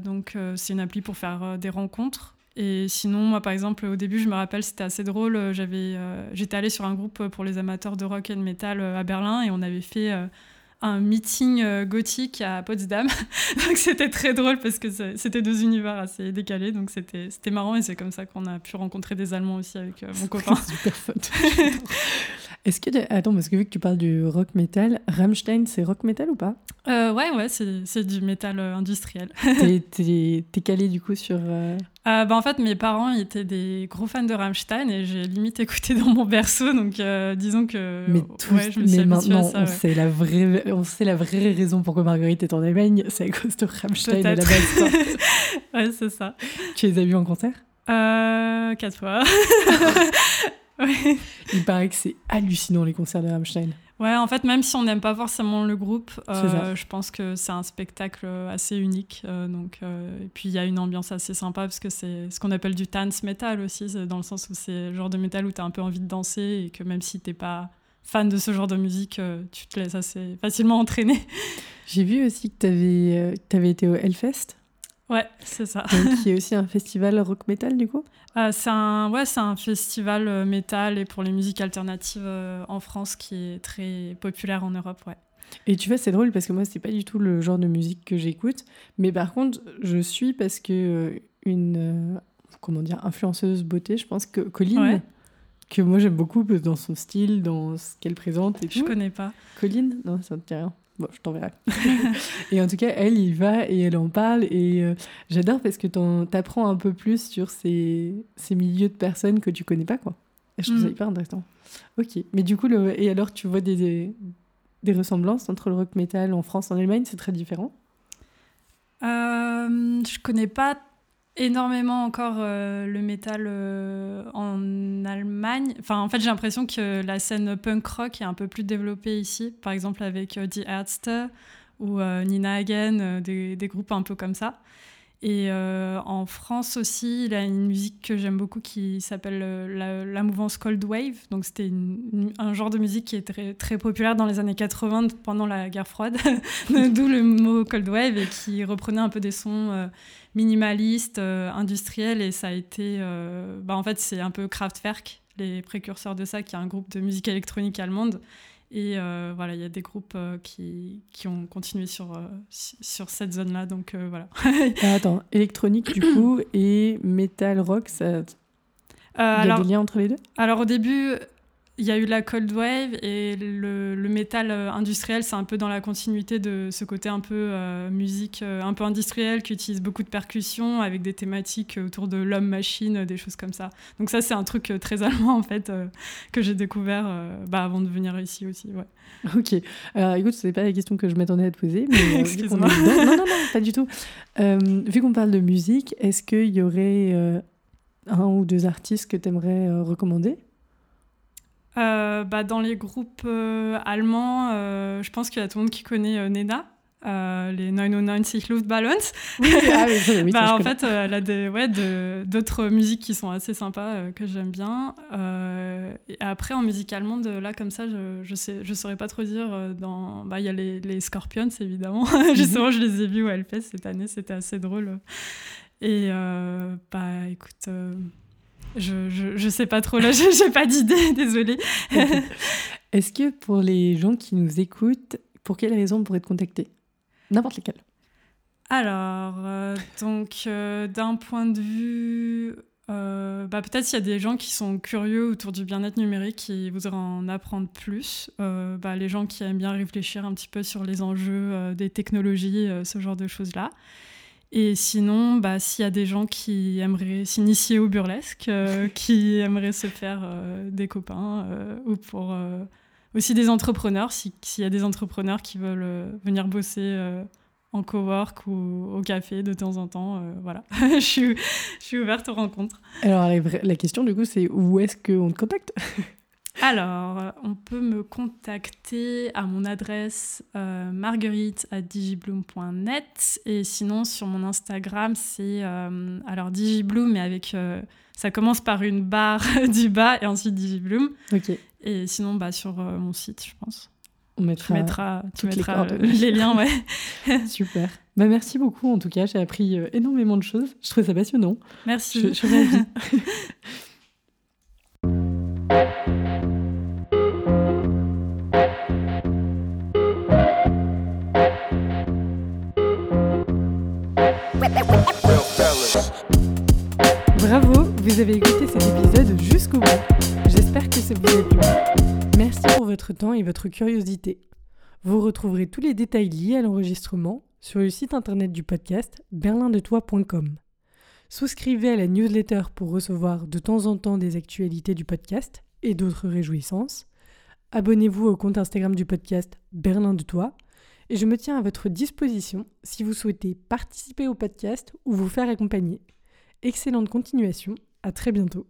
donc c'est une appli pour faire des rencontres. Et sinon, moi, par exemple, au début, je me rappelle, c'était assez drôle. J'avais, j'étais allée sur un groupe pour les amateurs de rock and metal à Berlin et on avait fait un meeting euh, gothique à Potsdam. (laughs) donc c'était très drôle parce que c'était deux univers assez décalés. Donc c'était marrant et c'est comme ça qu'on a pu rencontrer des Allemands aussi avec euh, mon copain. (laughs) Super fun. (laughs) Est-ce que. Attends, parce que vu que tu parles du rock metal, Rammstein, c'est rock metal ou pas? Euh, Ouais, ouais, c'est du métal industriel. (laughs) T'es calé du coup sur. Euh, bah, en fait, mes parents étaient des gros fans de Rammstein et j'ai limite écouté dans mon berceau. Donc, euh, disons que. Mais, je me mais maintenant, on, sait la vraie, on sait la vraie raison pourquoi Marguerite est en Allemagne. C'est à cause de Rammstein à la base. (laughs) ouais, c'est ça. Tu les as vus en concert? Euh, Quatre fois. (laughs) Il paraît que c'est hallucinant les concerts de Rammstein. Ouais, en fait, même si on n'aime pas forcément le groupe, euh, je pense que c'est un spectacle assez unique. Euh, donc, euh, et puis, il y a une ambiance assez sympa parce que c'est ce qu'on appelle du dance metal aussi, dans le sens où c'est le genre de métal où tu as un peu envie de danser et que même si t'es pas fan de ce genre de musique, tu te laisses assez facilement entraîner. J'ai vu aussi que tu avais, avais été au Hellfest. Ouais, c'est ça. Donc, qui (laughs) est aussi un festival rock metal du coup? Euh, C'est un, ouais, un festival euh, métal et pour les musiques alternatives euh, en France qui est très populaire en Europe, ouais. Et tu vois, c'est drôle parce que moi, c'est pas du tout le genre de musique que j'écoute. Mais par contre, je suis parce que une, comment dire, influenceuse beauté, je pense que Colline, que moi j'aime beaucoup dans son style, dans ce qu'elle présente et tout. Je connais pas. Colline Non, ça ne dit rien. Bon, je t'enverrai. (laughs) et en tout cas, elle, il va et elle en parle. Et euh, j'adore parce que tu apprends un peu plus sur ces, ces milieux de personnes que tu connais pas, quoi. Et je trouve ça mm. hyper intéressant. Ok. Mais du coup, le... et alors, tu vois des, des, ressemblances entre le rock metal en France et en Allemagne? C'est très différent euh, Je connais pas énormément encore euh, le métal euh, en Allemagne. Enfin, en fait, j'ai l'impression que la scène punk rock est un peu plus développée ici, par exemple avec euh, The Ärzte ou Nina Hagen, des, des, groupes un peu comme ça. Et en France aussi, il a une musique que j'aime beaucoup qui s'appelle la, mouvance Cold Wave. Donc, c'était un genre de musique qui est très, populaire dans les années 80 pendant la guerre froide, (laughs) d'où le mot Cold Wave, et qui reprenait un peu des sons euh, industriel, et ça a été, euh, bah, en fait, c'est un peu Kraftwerk, les précurseurs de ça, qui est un groupe de musique électronique allemande. Et euh, voilà, il y a des groupes qui, qui, ont continué sur, sur cette zone-là. Donc voilà. (laughs) Ah, attends, électronique du coup et metal rock, ça. il y a des liens entre les deux? Alors au début, il y a eu la Cold Wave et le, le métal euh, industriel, c'est un peu dans la continuité de ce côté un peu euh, musique euh, un peu industrielle qui utilise beaucoup de percussions avec des thématiques autour de l'homme-machine, des choses comme ça. Donc ça, c'est un truc très (laughs) allemand en fait que j'ai découvert bah, avant de venir ici aussi. Ouais. (laughs) Ok. Alors écoute, ce n'est pas la question que je m'attendais à te poser. Mais, Excuse-moi. non, non, non, (laughs) pas du tout. vu qu'on parle de musique, est-ce qu'il y aurait un ou deux artistes que tu aimerais recommander? Euh, bah, Dans les groupes euh, allemands, euh, je pense qu'il y a tout le monde qui connaît Nena. les 909 Luftballons. Oui, ah oui, (laughs) bah, en fait, elle a des, ouais, d'autres musiques qui sont assez sympas que j'aime bien. et après, en musique allemande, là, comme ça, je je, sais, je saurais pas trop dire. Bah, il y a les, les Scorpions, évidemment. (laughs) Justement, je les ai vus au Hellfest cette année, c'était assez drôle. Et bah, écoute. Je, je, je, sais pas trop, là, (laughs) j'ai pas d'idée, (laughs) désolée. (laughs) Est-ce que pour les gens qui nous écoutent, pour quelles raisons on pourrait te contacter? N'importe lesquelles. Alors, euh, donc, euh, d'un point de vue. Euh, bah, Peut-être s'il y a des gens qui sont curieux autour du bien-être numérique, qui voudraient en apprendre plus. Bah, les gens qui aiment bien réfléchir un petit peu sur les enjeux des technologies, ce genre de choses-là. Et sinon, bah, s'il y a des gens qui aimeraient s'initier au burlesque, euh, (laughs) qui aimeraient se faire euh, des copains, euh, ou pour aussi des entrepreneurs, s'il y a des entrepreneurs qui veulent venir bosser en cowork ou au café de temps en temps, voilà, (laughs) je, suis, je suis ouverte aux rencontres. Alors la question du coup, c'est où est-ce qu'on te contacte? Alors, euh, on peut me contacter à mon adresse euh, marguerite à digibloom.net et sinon sur mon Instagram c'est euh, alors digibloom mais avec ça commence par une barre (laughs) du bas et ensuite digibloom. Ok. Et sinon bah sur mon site je pense. On mettra, tu mettras, les, liens ouais. (laughs) Super. Bah merci beaucoup en tout cas j'ai appris énormément de choses. Je trouve ça passionnant. Merci. Je, je suis ravie. (laughs) Bravo, vous avez écouté cet épisode jusqu'au bout. J'espère que ça vous a plu. Merci pour votre temps et votre curiosité. Vous retrouverez tous les détails liés à l'enregistrement sur le site internet du podcast berlindetoi.com. Souscrivez à la newsletter pour recevoir de temps en temps des actualités du podcast et d'autres réjouissances. Abonnez-vous au compte Instagram du podcast Berlin de Toi et je me tiens à votre disposition si vous souhaitez participer au podcast ou vous faire accompagner. Excellente continuation, à très bientôt.